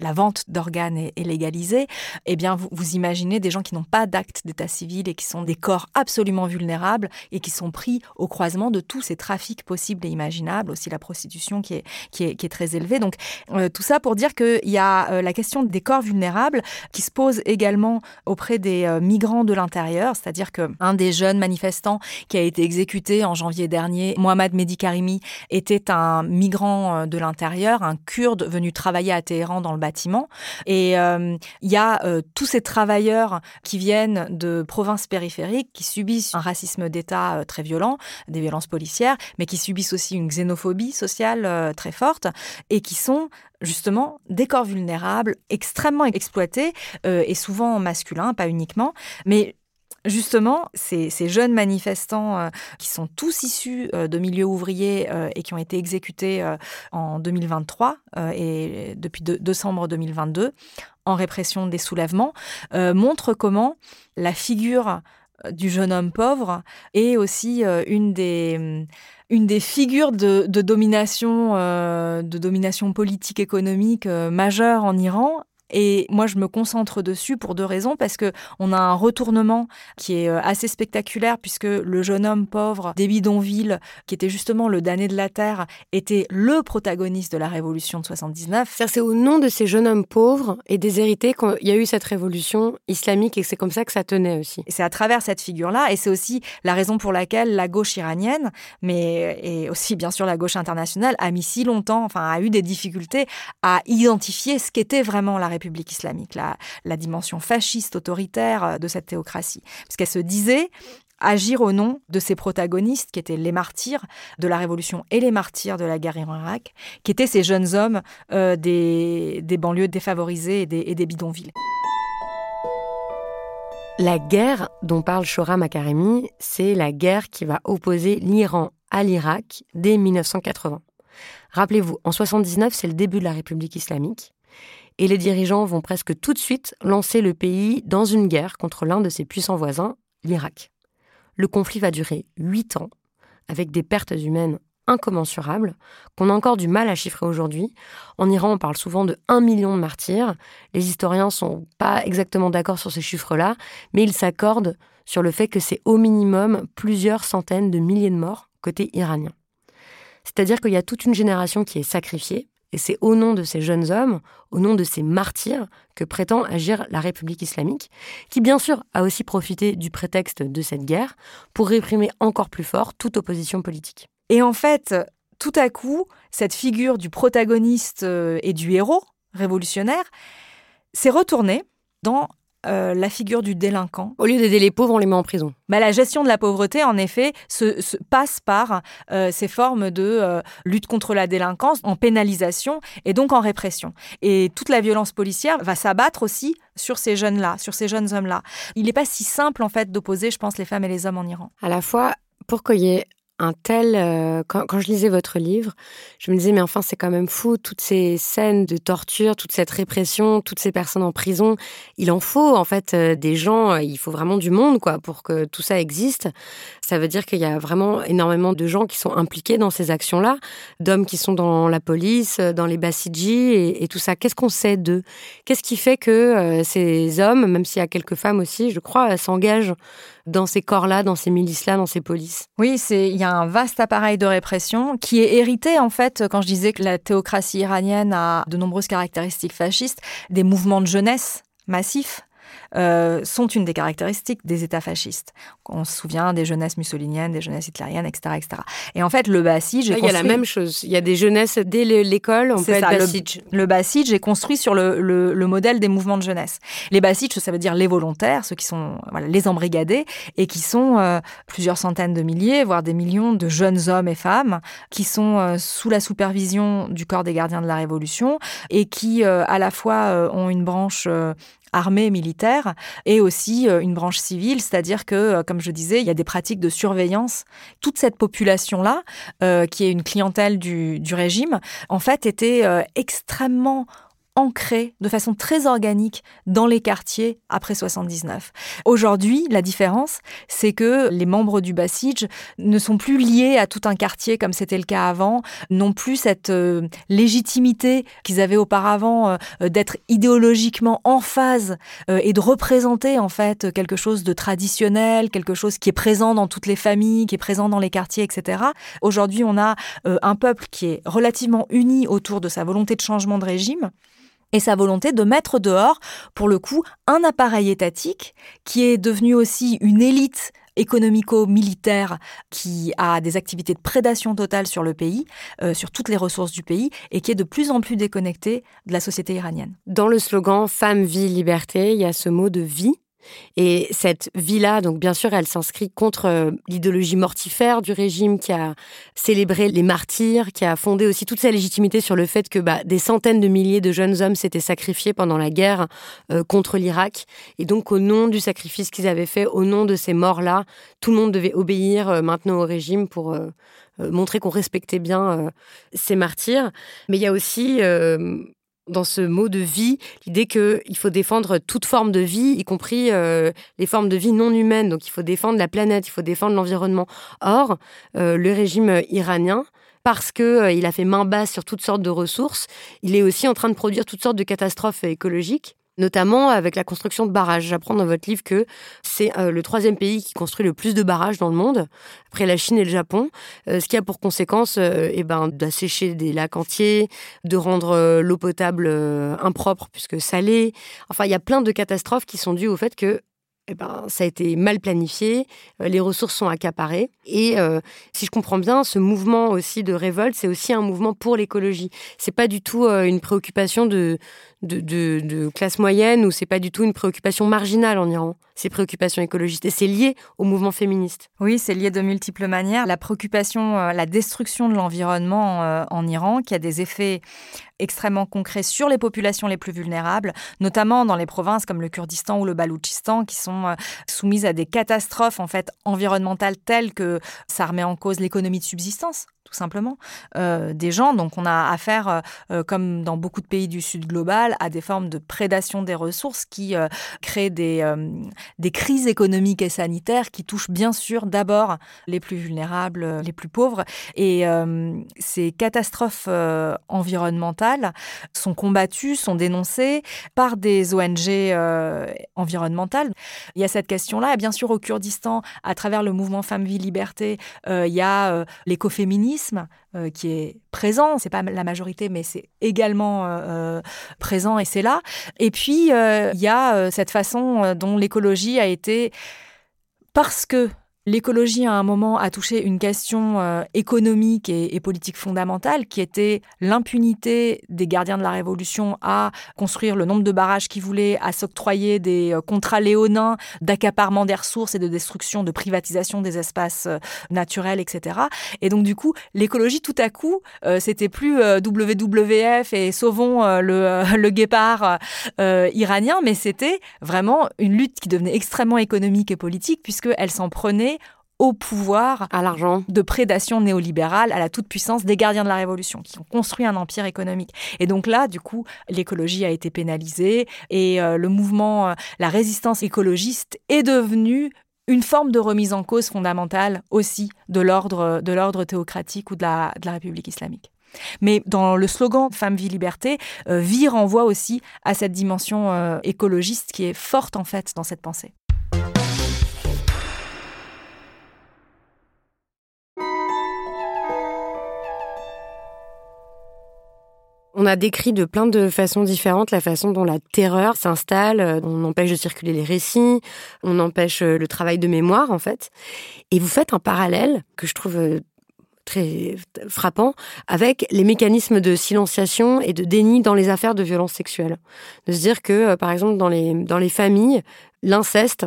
B: la vente d'organes est, légalisée. Eh bien, vous imaginez des gens qui n'ont pas d'acte d'état civil et qui sont des corps absolument vulnérables et qui sont pris au croisement de tous ces trafics possibles et imaginables, aussi la prostitution qui est, qui est, très élevée. Donc euh, tout ça pour dire qu'il y a euh, la question des corps vulnérables qui se pose également auprès des euh, migrants de l'intérieur, c'est-à-dire qu'un des jeunes manifestants qui a été exécuté en janvier dernier, Mohamed Medikarimi, était un migrant de l'intérieur, un kurde venu travailler à Téhéran dans le bâtiment. Et il y a tous ces travailleurs qui viennent de provinces périphériques qui subissent un racisme d'État euh, très violent, des violences policières, mais qui subissent aussi une xénophobie sociale euh, très forte et qui sont justement des corps vulnérables, extrêmement exploités euh, et souvent masculins, pas uniquement, mais Justement, ces, jeunes manifestants qui sont tous issus de milieux ouvriers et qui ont été exécutés en 2023 et depuis décembre 2022 en répression des soulèvements montrent comment la figure du jeune homme pauvre est aussi euh, une des mm, une des figures de, domination, euh, de domination politique économique euh, majeure en Iran, Et moi, je me concentre dessus pour deux raisons. Parce que on a un retournement qui est euh, assez spectaculaire, puisque le jeune homme pauvre des bidonvilles, qui était justement le damné de la terre, était le protagoniste de la révolution de 79.
A: C'est au nom de ces jeunes hommes pauvres et déshérités qu'il y a eu cette révolution islamique et c'est comme ça que ça tenait aussi.
B: C'est à travers cette figure-là, et c'est aussi la raison pour laquelle la gauche iranienne, mais et aussi bien sûr la gauche internationale, a mis si longtemps, enfin a eu des difficultés à identifier ce qu'était vraiment la République islamique, la, dimension fasciste, autoritaire euh, de cette théocratie. Parce qu'elle se disait, agir au nom de ces protagonistes qui étaient les martyrs de la Révolution et les martyrs de la guerre en Irak, qui étaient ces jeunes hommes euh, des, banlieues défavorisées et des, bidonvilles.
A: La guerre dont parle Shora Makaremi, c'est la guerre qui va opposer l'Iran à l'Irak dès 1980. Rappelez-vous, en 79, c'est le début de la République islamique et les dirigeants vont presque tout de suite lancer le pays dans une guerre contre l'un de ses puissants voisins, l'Irak. Le conflit va durer huit ans, avec des pertes humaines incommensurables, qu'on a encore du mal à chiffrer aujourd'hui. En Iran, on parle souvent de 1 million de martyrs. Les historiens sont pas exactement d'accord sur ces chiffres-là, mais ils s'accordent sur le fait que c'est au minimum plusieurs centaines de milliers de morts côté iranien. C'est-à-dire qu'il y a toute une génération qui est sacrifiée, et c'est au nom de ces jeunes hommes, au nom de ces martyrs, que prétend agir la République islamique, qui bien sûr a aussi profité du prétexte de cette guerre pour réprimer encore plus fort toute opposition politique.
B: Et en fait, tout à coup, cette figure du protagoniste euh, et du héros révolutionnaire s'est retournée dans euh, la figure du délinquant.
A: Au lieu d'aider les pauvres, on les met en prison.
B: Mais la gestion de la pauvreté, en effet, se, passe par euh, ces formes de euh, lutte contre la délinquance, en pénalisation et donc en répression. Et toute la violence policière va s'abattre aussi sur ces jeunes-là, sur ces jeunes hommes-là. Il n'est pas si simple, en fait, d'opposer, je pense, les femmes et les hommes en Iran.
A: À la fois, pour qu'il y ait un tel. Euh, quand, je lisais votre livre, je me disais, mais enfin, c'est quand même fou, toutes ces scènes de torture, toute cette répression, toutes ces personnes en prison. Il en faut, en fait, euh, des gens, euh, il faut vraiment du monde, quoi, pour que tout ça existe. Ça veut dire qu'il y a vraiment énormément de gens qui sont impliqués dans ces actions-là, d'hommes qui sont dans la police, dans les Bassidji et, et tout ça. Qu'est-ce qu'on sait d'eux? Qu'est-ce qui fait que ces hommes, même s'il y a quelques femmes aussi, je crois, s'engagent dans ces corps-là, dans ces milices-là, dans ces polices?
B: Oui, il y a un vaste appareil de répression qui est hérité en fait, quand je disais que la théocratie iranienne a de nombreuses caractéristiques fascistes, des mouvements de jeunesse massifs euh, sont une des caractéristiques des États fascistes. On se souvient des jeunesses mussoliniennes, des jeunesses hitlériennes, etc. etc. Et en fait, le Basij...
A: Il y a la même chose. Il y a des jeunesses dès l'école, on peut être Basij.
B: Le, le Basij est construit sur le, le, modèle des mouvements de jeunesse. Les Basij, ça veut dire les volontaires, ceux qui sont voilà, les embrigadés, et qui sont euh, plusieurs centaines de milliers, voire des millions de jeunes hommes et femmes qui sont euh, sous la supervision du corps des gardiens de la Révolution et qui, à la fois, ont une branche armée militaire et aussi euh, une branche civile, c'est-à-dire que, euh, comme je disais, il y a des pratiques de surveillance. Toute cette population-là, euh, qui est une clientèle du, du, régime, en fait, était extrêmement ancré de façon très organique dans les quartiers après 79. Aujourd'hui, la différence, c'est que les membres du Basij ne sont plus liés à tout un quartier comme c'était le cas avant, non plus cette euh, légitimité qu'ils avaient auparavant euh, d'être idéologiquement en phase euh, et de représenter en fait quelque chose de traditionnel, quelque chose qui est présent dans toutes les familles, qui est présent dans les quartiers, etc. Aujourd'hui, on a un peuple qui est relativement uni autour de sa volonté de changement de régime et sa volonté de mettre dehors, pour le coup, un appareil étatique qui est devenu aussi une élite économico-militaire qui a des activités de prédation totale sur le pays, euh, sur toutes les ressources du pays, et qui est de plus en plus déconnecté de la société iranienne.
A: Dans le slogan Femme, vie, liberté, il y a ce mot de vie et cette vie-là, donc bien sûr, elle s'inscrit contre euh, l'idéologie mortifère du régime qui a célébré les martyrs, qui a fondé aussi toute sa légitimité sur le fait que bah, des centaines de milliers de jeunes hommes s'étaient sacrifiés pendant la guerre euh, contre l'Irak. Et donc, au nom du sacrifice qu'ils avaient fait, au nom de ces morts-là, tout le monde devait obéir euh, maintenant au régime pour montrer qu'on respectait bien ces martyrs. Mais il y a aussi dans ce mot de vie l'idée qu'il faut défendre toute forme de vie, y compris euh, les formes de vie non humaines. Donc il faut défendre la planète, il faut défendre l'environnement. Or, euh, le régime iranien parce que il a fait main basse sur toutes sortes de ressources, il est aussi en train de produire toutes sortes de catastrophes écologiques notamment avec la construction de barrages. J'apprends dans votre livre que c'est euh, le troisième pays qui construit le plus de barrages dans le monde, après la Chine et le Japon, euh, ce qui a pour conséquence euh, eh ben, d'assécher des lacs entiers, de rendre l'eau potable impropre puisque salée. Enfin, il y a plein de catastrophes qui sont dues au fait que eh ben, ça a été mal planifié, les ressources sont accaparées. Et si je comprends bien, ce mouvement aussi de révolte, c'est aussi un mouvement pour l'écologie. C'est pas du tout une préoccupation de, de, classe moyenne ou c'est pas du tout une préoccupation marginale en Iran, ces préoccupations écologistes. Et c'est lié au mouvement féministe.
B: Oui, c'est lié de multiples manières. La préoccupation, euh, la destruction de l'environnement euh, en Iran, qui a des effets extrêmement concrets sur les populations les plus vulnérables, notamment dans les provinces comme le Kurdistan ou le Baloutchistan, qui sont euh, soumises à des catastrophes en fait environnementales telles que ça remet en cause l'économie de subsistance tout simplement, euh, des gens. Donc on a affaire, euh, euh, comme dans beaucoup de pays du Sud global, à des formes de prédation des ressources qui créent des, des crises économiques et sanitaires qui touchent bien sûr d'abord les plus vulnérables, les plus pauvres. Et ces catastrophes environnementales sont combattues, sont dénoncées par des ONG environnementales. Il y a cette question-là. Et bien sûr, au Kurdistan, à travers le mouvement Femmes, Vie, Liberté, il y a l'écoféminisme euh, qui est présent. C'est pas la majorité, mais c'est également euh, euh, présent et c'est là. Et puis il y a cette façon dont l'écologie a été parce que L'écologie, à un moment, a touché une question euh, économique et, politique fondamentale qui était l'impunité des gardiens de la Révolution à construire le nombre de barrages qu'ils voulaient, à s'octroyer des euh, contrats léonins d'accaparement des ressources et de destruction, de privatisation des espaces euh, naturels, etc. Et donc, du coup, l'écologie, tout à coup, c'était plus WWF et sauvons le, le, guépard iranien, mais c'était vraiment une lutte qui devenait extrêmement économique et politique puisqu'elle s'en prenait au pouvoir,
A: à l'argent,
B: de prédation néolibérale, à la toute-puissance des gardiens de la Révolution, qui ont construit un empire économique. Et donc là, du coup, l'écologie a été pénalisée et euh, le mouvement, euh, la résistance écologiste est devenue une forme de remise en cause fondamentale aussi de l'ordre de l'ordre théocratique ou de la, de la République islamique. Mais dans le slogan Femme, vie, liberté, euh, vie renvoie aussi à cette dimension écologiste qui est forte en fait dans cette pensée.
A: On a décrit de plein de façons différentes la façon dont la terreur s'installe, euh, on empêche de circuler les récits, on empêche euh, le travail de mémoire en fait. Et vous faites un parallèle que je trouve euh, très frappant avec les mécanismes de silenciation et de déni dans les affaires de violence sexuelle. De se dire que, par exemple, dans les, dans les familles, l'inceste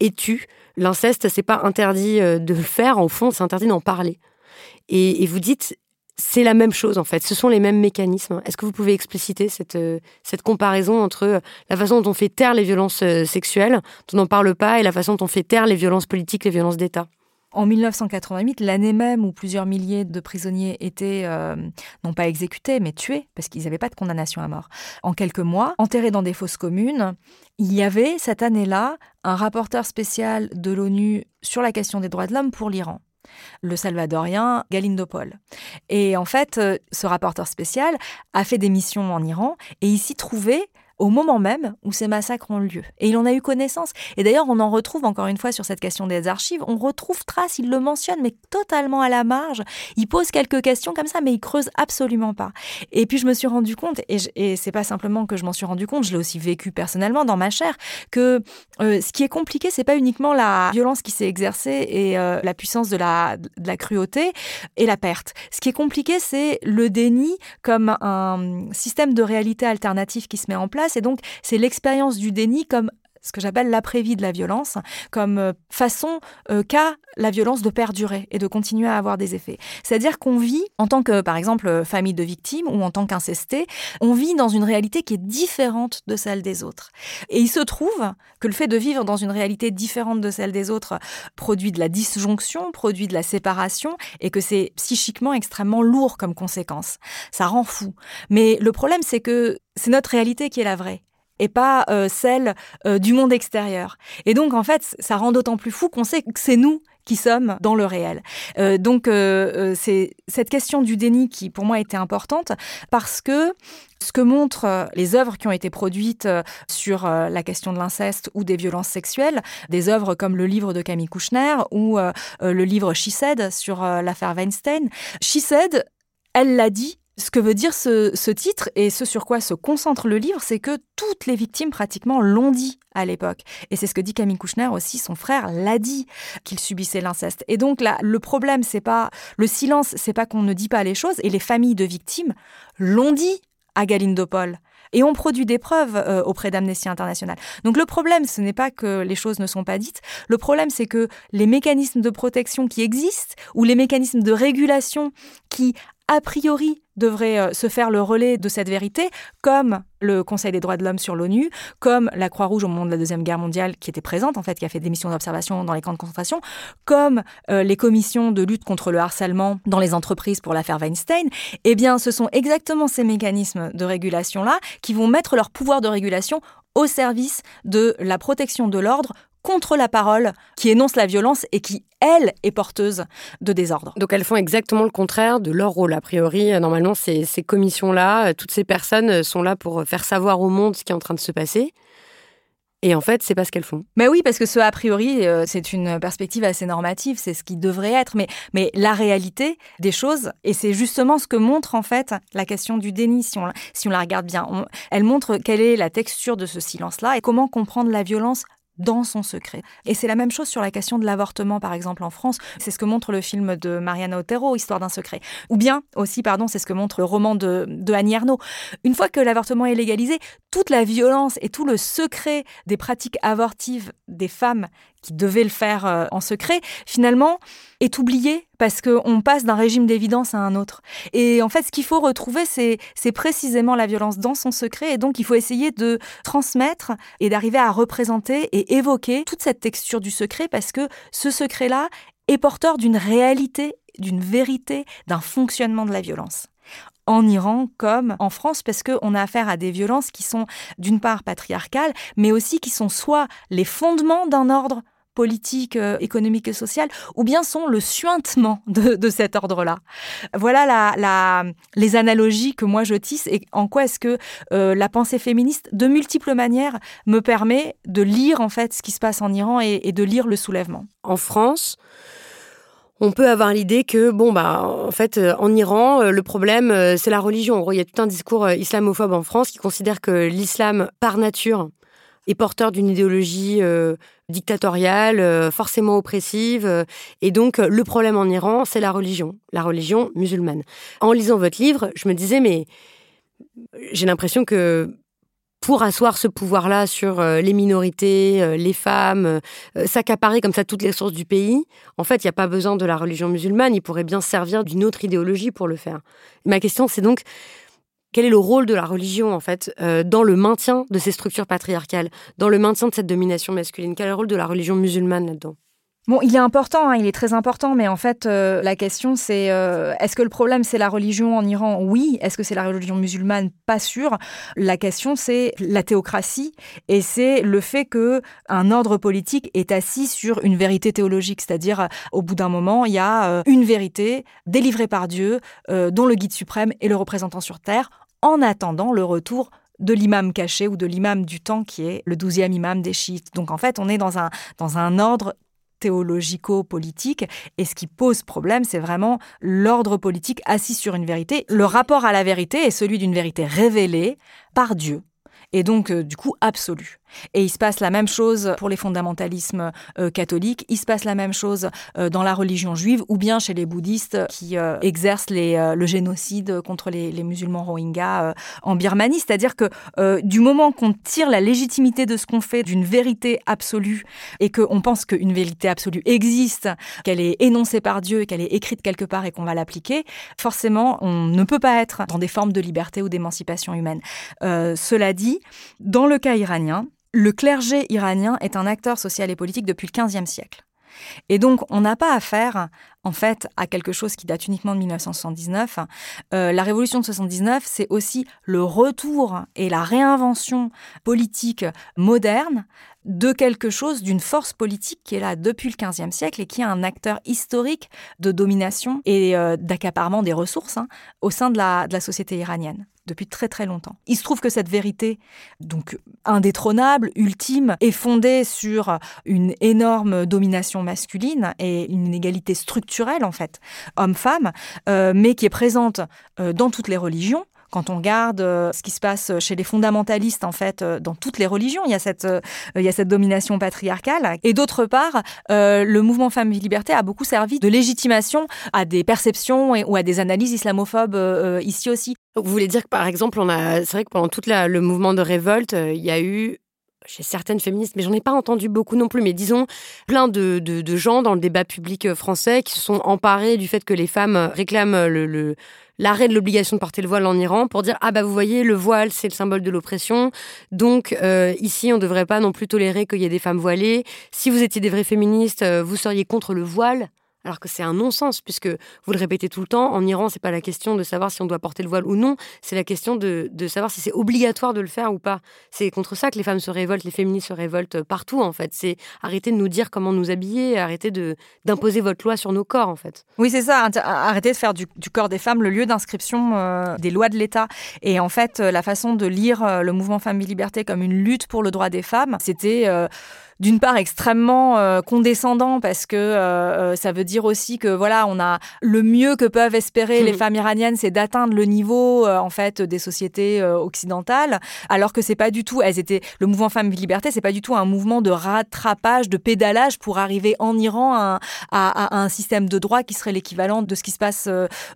A: est tu. L'inceste, c'est pas interdit de le faire, au fond, c'est interdit d'en parler. Et, et, vous dites, c'est la même chose en fait, ce sont les mêmes mécanismes. Est-ce que vous pouvez expliciter cette, euh, cette comparaison entre euh, la façon dont on fait taire les violences euh, sexuelles, dont on n'en parle pas, et la façon dont on fait taire les violences politiques, les violences d'État?
B: En 1988, l'année même où plusieurs milliers de prisonniers étaient non pas exécutés, mais tués, parce qu'ils n'avaient pas de condamnation à mort, en quelques mois, enterrés dans des fosses communes, il y avait cette année-là un rapporteur spécial de l'ONU sur la question des droits de l'homme pour l'Iran le salvadorien Galindo Paul. Et en fait, euh, ce rapporteur spécial a fait des missions en Iran et il s'y trouvait au moment même où ces massacres ont lieu. Et il en a eu connaissance. Et d'ailleurs, on en retrouve encore une fois sur cette question des archives, on retrouve trace, il le mentionne, mais totalement à la marge. Il pose quelques questions comme ça, mais il creuse absolument pas. Et puis je me suis rendu compte, et, et c'est pas simplement que je m'en suis rendu compte, je l'ai aussi vécu personnellement dans ma chair, que euh, ce qui est compliqué, c'est pas uniquement la violence qui s'est exercée et euh, la puissance de la cruauté et la perte. Ce qui est compliqué, c'est le déni comme un système de réalité alternative qui se met en place donc, c'est l'expérience du déni comme ce que j'appelle l'après-vie de la violence, comme euh, façon euh, qu'a la violence de perdurer et de continuer à avoir des effets. C'est-à-dire qu'on vit, en tant que, par exemple, famille de victimes ou en tant qu'incesté, on vit dans une réalité qui est différente de celle des autres. Et il se trouve que le fait de vivre dans une réalité différente de celle des autres produit de la disjonction, produit de la séparation, et que c'est psychiquement extrêmement lourd comme conséquence. Ça rend fou. Mais le problème, c'est que c'est notre réalité qui est la vraie et pas euh, celle euh, du monde extérieur. Et donc, en fait, ça rend d'autant plus fou qu'on sait que c'est nous qui sommes dans le réel. Euh, donc euh, euh, c'est cette question du déni qui pour moi était importante parce que ce que montrent les œuvres qui ont été produites sur la question de l'inceste ou des violences sexuelles, des œuvres comme le livre de Camille Kouchner ou le livre She Said sur l'affaire Weinstein. She Said, elle l'a dit, ce que veut dire ce, titre et ce sur quoi se concentre le livre, c'est que toutes les victimes pratiquement l'ont dit à l'époque. Et c'est ce que dit Camille Kouchner aussi, son frère l'a dit, qu'il subissait l'inceste. Et donc là, le problème, c'est pas le silence, c'est pas qu'on ne dit pas les choses. Et les familles de victimes l'ont dit à Galindopol et ont produit des preuves euh, auprès d'Amnesty International. Donc le problème, ce n'est pas que les choses ne sont pas dites, le problème c'est que les mécanismes de protection qui existent ou les mécanismes de régulation qui a priori, devrait euh, se faire le relais de cette vérité, comme le Conseil des droits de l'homme sur l'ONU, comme la Croix-Rouge au moment de la Deuxième Guerre mondiale, qui était présente, en fait, qui a fait des missions d'observation dans les camps de concentration, comme euh, les commissions de lutte contre le harcèlement dans les entreprises pour l'affaire Weinstein, eh bien, ce sont exactement ces mécanismes de régulation-là qui vont mettre leur pouvoir de régulation au service de la protection de l'ordre contre la parole qui énonce la violence et qui, elle, est porteuse de désordre.
A: Donc elles font exactement le contraire de leur rôle. A priori, euh, normalement, ces, ces commissions-là, euh, toutes ces personnes euh, sont là pour faire savoir au monde ce qui est en train de se passer. Et en fait, c'est pas ce qu'elles font.
B: Mais oui, parce que ce a priori, c'est une perspective assez normative, c'est ce qui devrait être. Mais, mais la réalité des choses, et c'est justement ce que montre en fait la question du déni, si on, si on la regarde bien, elle montre quelle est la texture de ce silence-là et comment comprendre la violence dans son secret. Et c'est la même chose sur la question de l'avortement, par exemple, en France. C'est ce que montre le film de Mariana Otero, Histoire d'un secret. Ou bien, aussi, pardon, c'est ce que montre le roman de, de Annie Ernaux. Une fois que l'avortement est légalisé, toute la violence et tout le secret des pratiques avortives des femmes qui devaient le faire euh, en secret, finalement, est oublié parce qu'on passe d'un régime d'évidence à un autre. Et en fait, ce qu'il faut retrouver, c'est précisément la violence dans son secret. Et donc, il faut essayer de transmettre et d'arriver à représenter et évoquer toute cette texture du secret parce que ce secret-là est porteur d'une réalité, d'une vérité, d'un fonctionnement de la violence en Iran comme en France parce qu'on a affaire à des violences qui sont d'une part patriarcales, mais aussi qui sont soit les fondements d'un ordre politique, euh, économique et social, ou bien sont le suintement de, cet ordre-là. Voilà les analogies que moi je tisse et en quoi est-ce que euh, la pensée féministe, de multiples manières, me permet de lire en fait ce qui se passe en Iran et, de lire le soulèvement.
A: En France, on peut avoir l'idée que, bon, bah, en fait, euh, en Iran, le problème, c'est la religion. En gros, il y a tout un discours islamophobe en France qui considère que l'islam, par nature, est porteur d'une idéologie dictatoriale, euh, forcément oppressive. Euh, et donc, le problème en Iran, c'est la religion, la religion musulmane. En lisant votre livre, je me disais, mais j'ai l'impression que pour asseoir ce pouvoir-là sur les minorités, les femmes, s'accaparer comme ça toutes les sources du pays, en fait, il n'y a pas besoin de la religion musulmane, il pourrait bien servir d'une autre idéologie pour le faire. Ma question, c'est donc, quel est le rôle de la religion, en fait, euh, dans le maintien de ces structures patriarcales, dans le maintien de cette domination masculine? Quel est le rôle de la religion musulmane là-dedans?
B: Bon, il est important, hein, il est très important, mais en fait, euh, la question c'est euh, est-ce que le problème c'est la religion en Iran? Oui. Est-ce que c'est la religion musulmane? Pas sûr. La question c'est la théocratie et c'est le fait que un ordre politique est assis sur une vérité théologique, c'est-à-dire au bout d'un moment, il y a une vérité délivrée par Dieu, dont le guide suprême est le représentant sur terre en attendant le retour de l'imam caché ou de l'imam du temps qui est le douzième imam des chiites. Donc en fait, on est dans un, dans un ordre théologico-politique. Et ce qui pose problème, c'est vraiment l'ordre politique assis sur une vérité. Le rapport à la vérité est celui d'une vérité révélée par Dieu et donc euh, du coup absolue. Et il se passe la même chose pour les fondamentalismes euh, catholiques, il se passe la même chose euh, dans la religion juive ou bien chez les bouddhistes qui euh, exercent le génocide contre les, les musulmans rohingyas en Birmanie. C'est-à-dire que du moment qu'on tire la légitimité de ce qu'on fait d'une vérité absolue et qu'on pense qu'une vérité absolue existe, qu'elle est énoncée par Dieu, qu'elle est écrite quelque part et qu'on va l'appliquer, forcément on ne peut pas être dans des formes de liberté ou d'émancipation humaine. cela dit, dans le cas iranien, le clergé iranien est un acteur social et politique depuis le XVe siècle. Et donc, on n'a pas affaire, en fait, à quelque chose qui date uniquement de 1979. Euh, la révolution de 79, c'est aussi le retour et la réinvention politique moderne de quelque chose, d'une force politique qui est là depuis le XVe siècle et qui est un acteur historique de domination et euh, d'accaparement des ressources hein, au sein de la, de la société iranienne depuis très très longtemps. Il se trouve que cette vérité, donc indétrônable, ultime, est fondée sur une énorme domination masculine et une inégalité structurelle en fait, homme-femme, euh, mais qui est présente euh, dans toutes les religions quand on regarde euh, ce qui se passe chez les fondamentalistes, en fait, euh, dans toutes les religions, il y a cette, euh, il y a cette domination patriarcale. Et d'autre part, le mouvement Femmes et Liberté a beaucoup servi de légitimation à des perceptions ou à des analyses islamophobes ici aussi.
A: vous voulez dire que, par exemple, on a, c'est vrai que pendant tout le mouvement de révolte, il y a eu chez certaines féministes, mais j'en ai pas entendu beaucoup non plus, mais disons plein de, de, gens dans le débat public français qui se sont emparés du fait que les femmes réclament le l'arrêt de l'obligation de porter le voile en Iran pour dire ah bah vous voyez le voile c'est le symbole de l'oppression. Donc euh, ici on ne devrait pas non plus tolérer qu'il y ait des femmes voilées. Si vous étiez des vrais féministes euh, vous seriez contre le voile alors que c'est un non-sens, puisque vous le répétez tout le temps, en Iran, c'est pas la question de savoir si on doit porter le voile ou non, c'est la question de, savoir si c'est obligatoire de le faire ou pas. C'est contre ça que les femmes se révoltent, les féministes se révoltent partout, en fait. C'est arrêter de nous dire comment nous habiller, arrêter d'imposer votre loi sur nos corps, en fait.
B: Oui, c'est ça, arrêter de faire du, corps des femmes le lieu d'inscription euh, des lois de l'État. Et en fait, la façon de lire euh, le mouvement Femmes et Liberté comme une lutte pour le droit des femmes, c'était... Euh, d'une part extrêmement euh, condescendant parce que euh, euh, ça veut dire aussi que voilà on a le mieux que peuvent espérer les [laughs] femmes iraniennes c'est d'atteindre le niveau en fait des sociétés occidentales. Alors que c'est pas du tout elles étaient le mouvement femmes liberté c'est pas du tout un mouvement de rattrapage de pédalage pour arriver en Iran à, à, un système de droit qui serait l'équivalent de ce qui se passe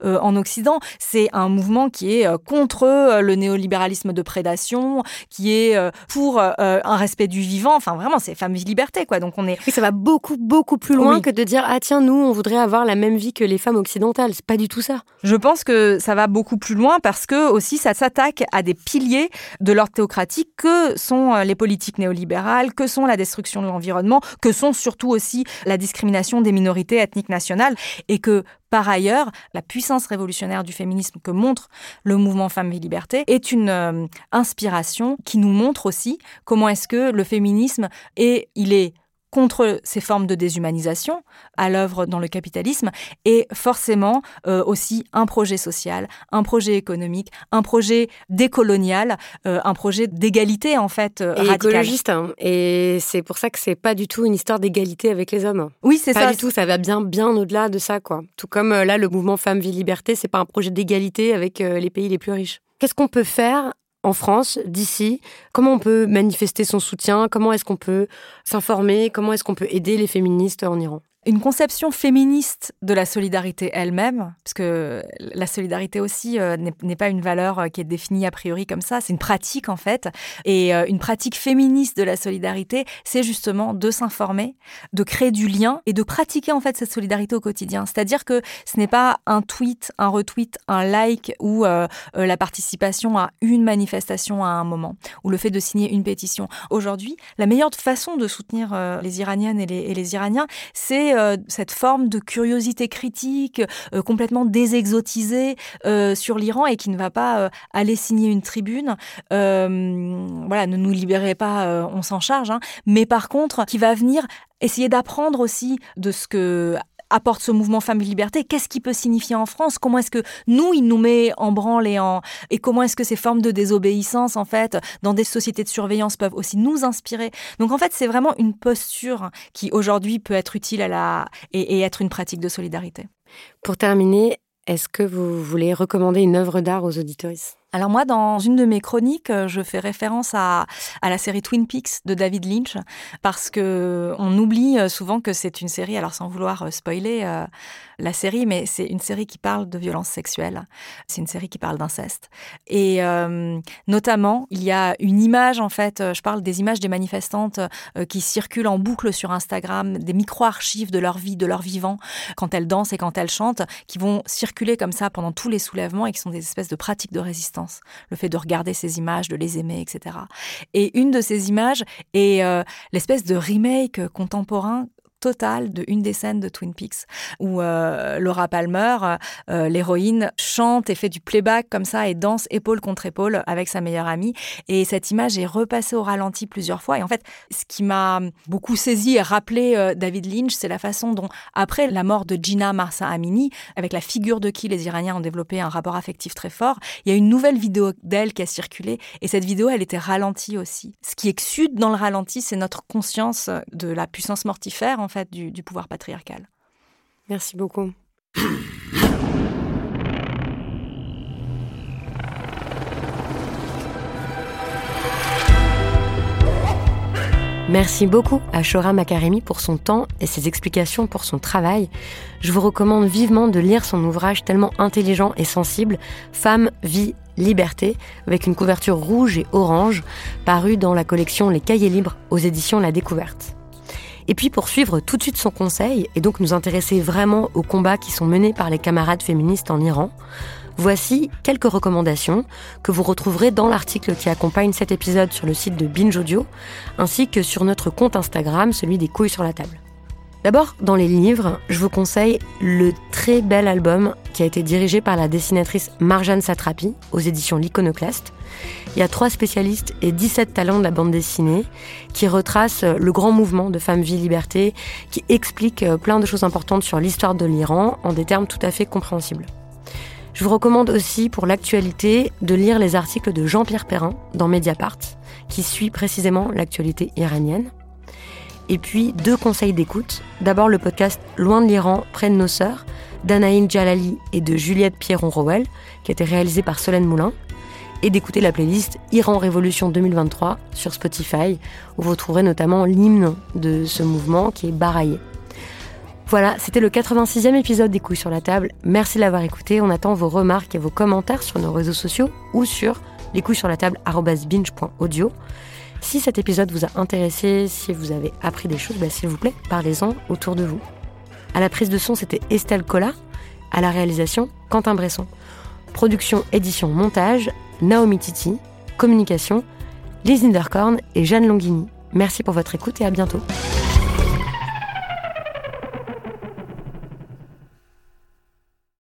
B: en Occident. C'est un mouvement qui est contre le néolibéralisme de prédation qui est pour un respect du vivant. Enfin vraiment c'est vie liberté quoi. Donc on est
A: Oui, ça va beaucoup beaucoup plus loin que de dire ah tiens, nous on voudrait avoir la même vie que les femmes occidentales, c'est pas du tout ça.
B: Je pense que ça va beaucoup plus loin parce que aussi ça s'attaque à des piliers de l'ordre théocratique que sont euh, les politiques néolibérales, que sont la destruction de l'environnement, que sont surtout aussi la discrimination des minorités ethniques nationales et que par ailleurs, la puissance révolutionnaire du féminisme que montre le mouvement Femmes et Liberté est une euh, inspiration qui nous montre aussi comment est-ce que le féminisme est, il est contre ces formes de déshumanisation à l'œuvre dans le capitalisme et forcément euh, aussi un projet social, un projet économique, un projet décolonial, euh, un projet d'égalité en fait
A: euh, et écologiste. Hein. Et c'est pour ça que c'est pas du tout une histoire d'égalité avec les hommes.
B: Oui, c'est ça.
A: Pas du tout. Ça va bien bien au-delà de ça quoi. Tout comme là le mouvement Femmes Vie Liberté, c'est pas un projet d'égalité avec les pays les plus riches. Qu'est-ce qu'on peut faire en France, d'ici, comment on peut manifester son soutien, comment est-ce qu'on peut s'informer, comment est-ce qu'on peut aider les féministes en Iran?
B: Une conception féministe de la solidarité elle-même, parce que la solidarité aussi euh, n'est pas une valeur euh, qui est définie a priori comme ça, c'est une pratique en fait. Et euh, une pratique féministe de la solidarité, c'est justement de s'informer, de créer du lien et de pratiquer en fait cette solidarité au quotidien. C'est-à-dire que ce n'est pas un tweet, un retweet, un like ou la participation à une manifestation à un moment, ou le fait de signer une pétition. Aujourd'hui, la meilleure façon de soutenir les Iraniennes et les, et les Iraniens, c'est euh, cette forme de curiosité critique euh, complètement désexotisée euh, sur l'Iran et qui ne va pas aller signer une tribune. voilà, ne nous libérez pas, on s'en charge. Hein. mais par contre, qui va venir essayer d'apprendre aussi de ce que apporte ce mouvement Femmes Liberté Qu'est-ce qui peut signifier en France? Comment est-ce que nous, il nous met en branle et en et comment est-ce que ces formes de désobéissance, en fait, dans des sociétés de surveillance, peuvent aussi nous inspirer? Donc en fait, c'est vraiment une posture qui aujourd'hui peut être utile à la et, être une pratique de solidarité.
A: Pour terminer, est-ce que vous voulez recommander une œuvre d'art aux auditoristes?
B: Alors moi, dans une de mes chroniques, euh, je fais référence à, la série Twin Peaks de David Lynch parce que on oublie euh, souvent que c'est une série, alors sans vouloir euh, spoiler la série, mais c'est une série qui parle de violence sexuelle. C'est une série qui parle d'inceste. Et notamment, il y a une image, en fait, je parle des images des manifestantes qui circulent en boucle sur Instagram, des micro-archives de leur vie, de leur vivant, quand elles dansent et quand elles chantent, qui vont circuler comme ça pendant tous les soulèvements et qui sont des espèces de pratiques de résistance le fait de regarder ces images, de les aimer, etc. Et une de ces images est euh, l'espèce de remake contemporain totale de une des scènes de Twin Peaks où euh, Laura Palmer, euh, l'héroïne, chante et fait du playback comme ça et danse épaule contre épaule avec sa meilleure amie. Et cette image est repassée au ralenti plusieurs fois. Et en fait, ce qui m'a beaucoup saisi et rappelé euh, David Lynch, c'est la façon dont, après la mort de Gina Marsa Amini, avec la figure de qui les Iraniens ont développé un rapport affectif très fort, il y a une nouvelle vidéo d'elle qui a circulé. Et cette vidéo, elle était ralentie aussi. Ce qui exude dans le ralenti, c'est notre conscience de la puissance mortifère, fait, du, du pouvoir patriarcal.
A: Merci beaucoup. Merci beaucoup à Shora Makaremi pour son temps et ses explications pour son travail. Je vous recommande vivement de lire son ouvrage tellement intelligent et sensible, Femme, vie, liberté, avec une couverture rouge et orange, paru dans la collection Les Cahiers libres aux éditions La Découverte. Et puis pour suivre tout de suite son conseil et donc nous intéresser vraiment aux combats qui sont menés par les camarades féministes en Iran, Voici quelques recommandations que vous retrouverez dans l'article qui accompagne cet épisode sur le site de Binge Audio, ainsi que sur notre compte Instagram, celui des couilles sur la table. D'abord, dans les livres, je vous conseille le très bel album qui a été dirigé par la dessinatrice Marjane Satrapi aux éditions L'Iconoclaste. Il y a trois spécialistes et 17 talents de la bande dessinée qui retracent le grand mouvement de Femmes, Vie, Liberté, qui explique plein de choses importantes sur l'histoire de l'Iran en des termes tout à fait compréhensibles. Je vous recommande aussi pour l'actualité de lire les articles de Jean-Pierre Perrin dans Mediapart, qui suit précisément l'actualité iranienne. Et puis deux conseils d'écoute. D'abord le podcast Loin de l'Iran, près de nos sœurs, d'Anaïn Jalali et de Juliette Pierron-Rowell, qui a été réalisé par Solène Moulin. Et d'écouter la playlist Iran Révolution 2023 sur Spotify, où vous trouverez notamment l'hymne de ce mouvement qui est baraillé. Voilà, c'était le 86e épisode des couilles sur la table. Merci de l'avoir écouté. On attend vos remarques et vos commentaires sur nos réseaux sociaux ou sur les couilles sur la table. Si cet épisode vous a intéressé, si vous avez appris des choses, bah, s'il vous plaît, parlez-en autour de vous. À la prise de son, c'était Estelle Collat. À la réalisation, Quentin Bresson. Production, édition, montage, Naomi Titi. Communication, Lise Inderkorn et Jeanne Longhini. Merci pour votre écoute et à bientôt.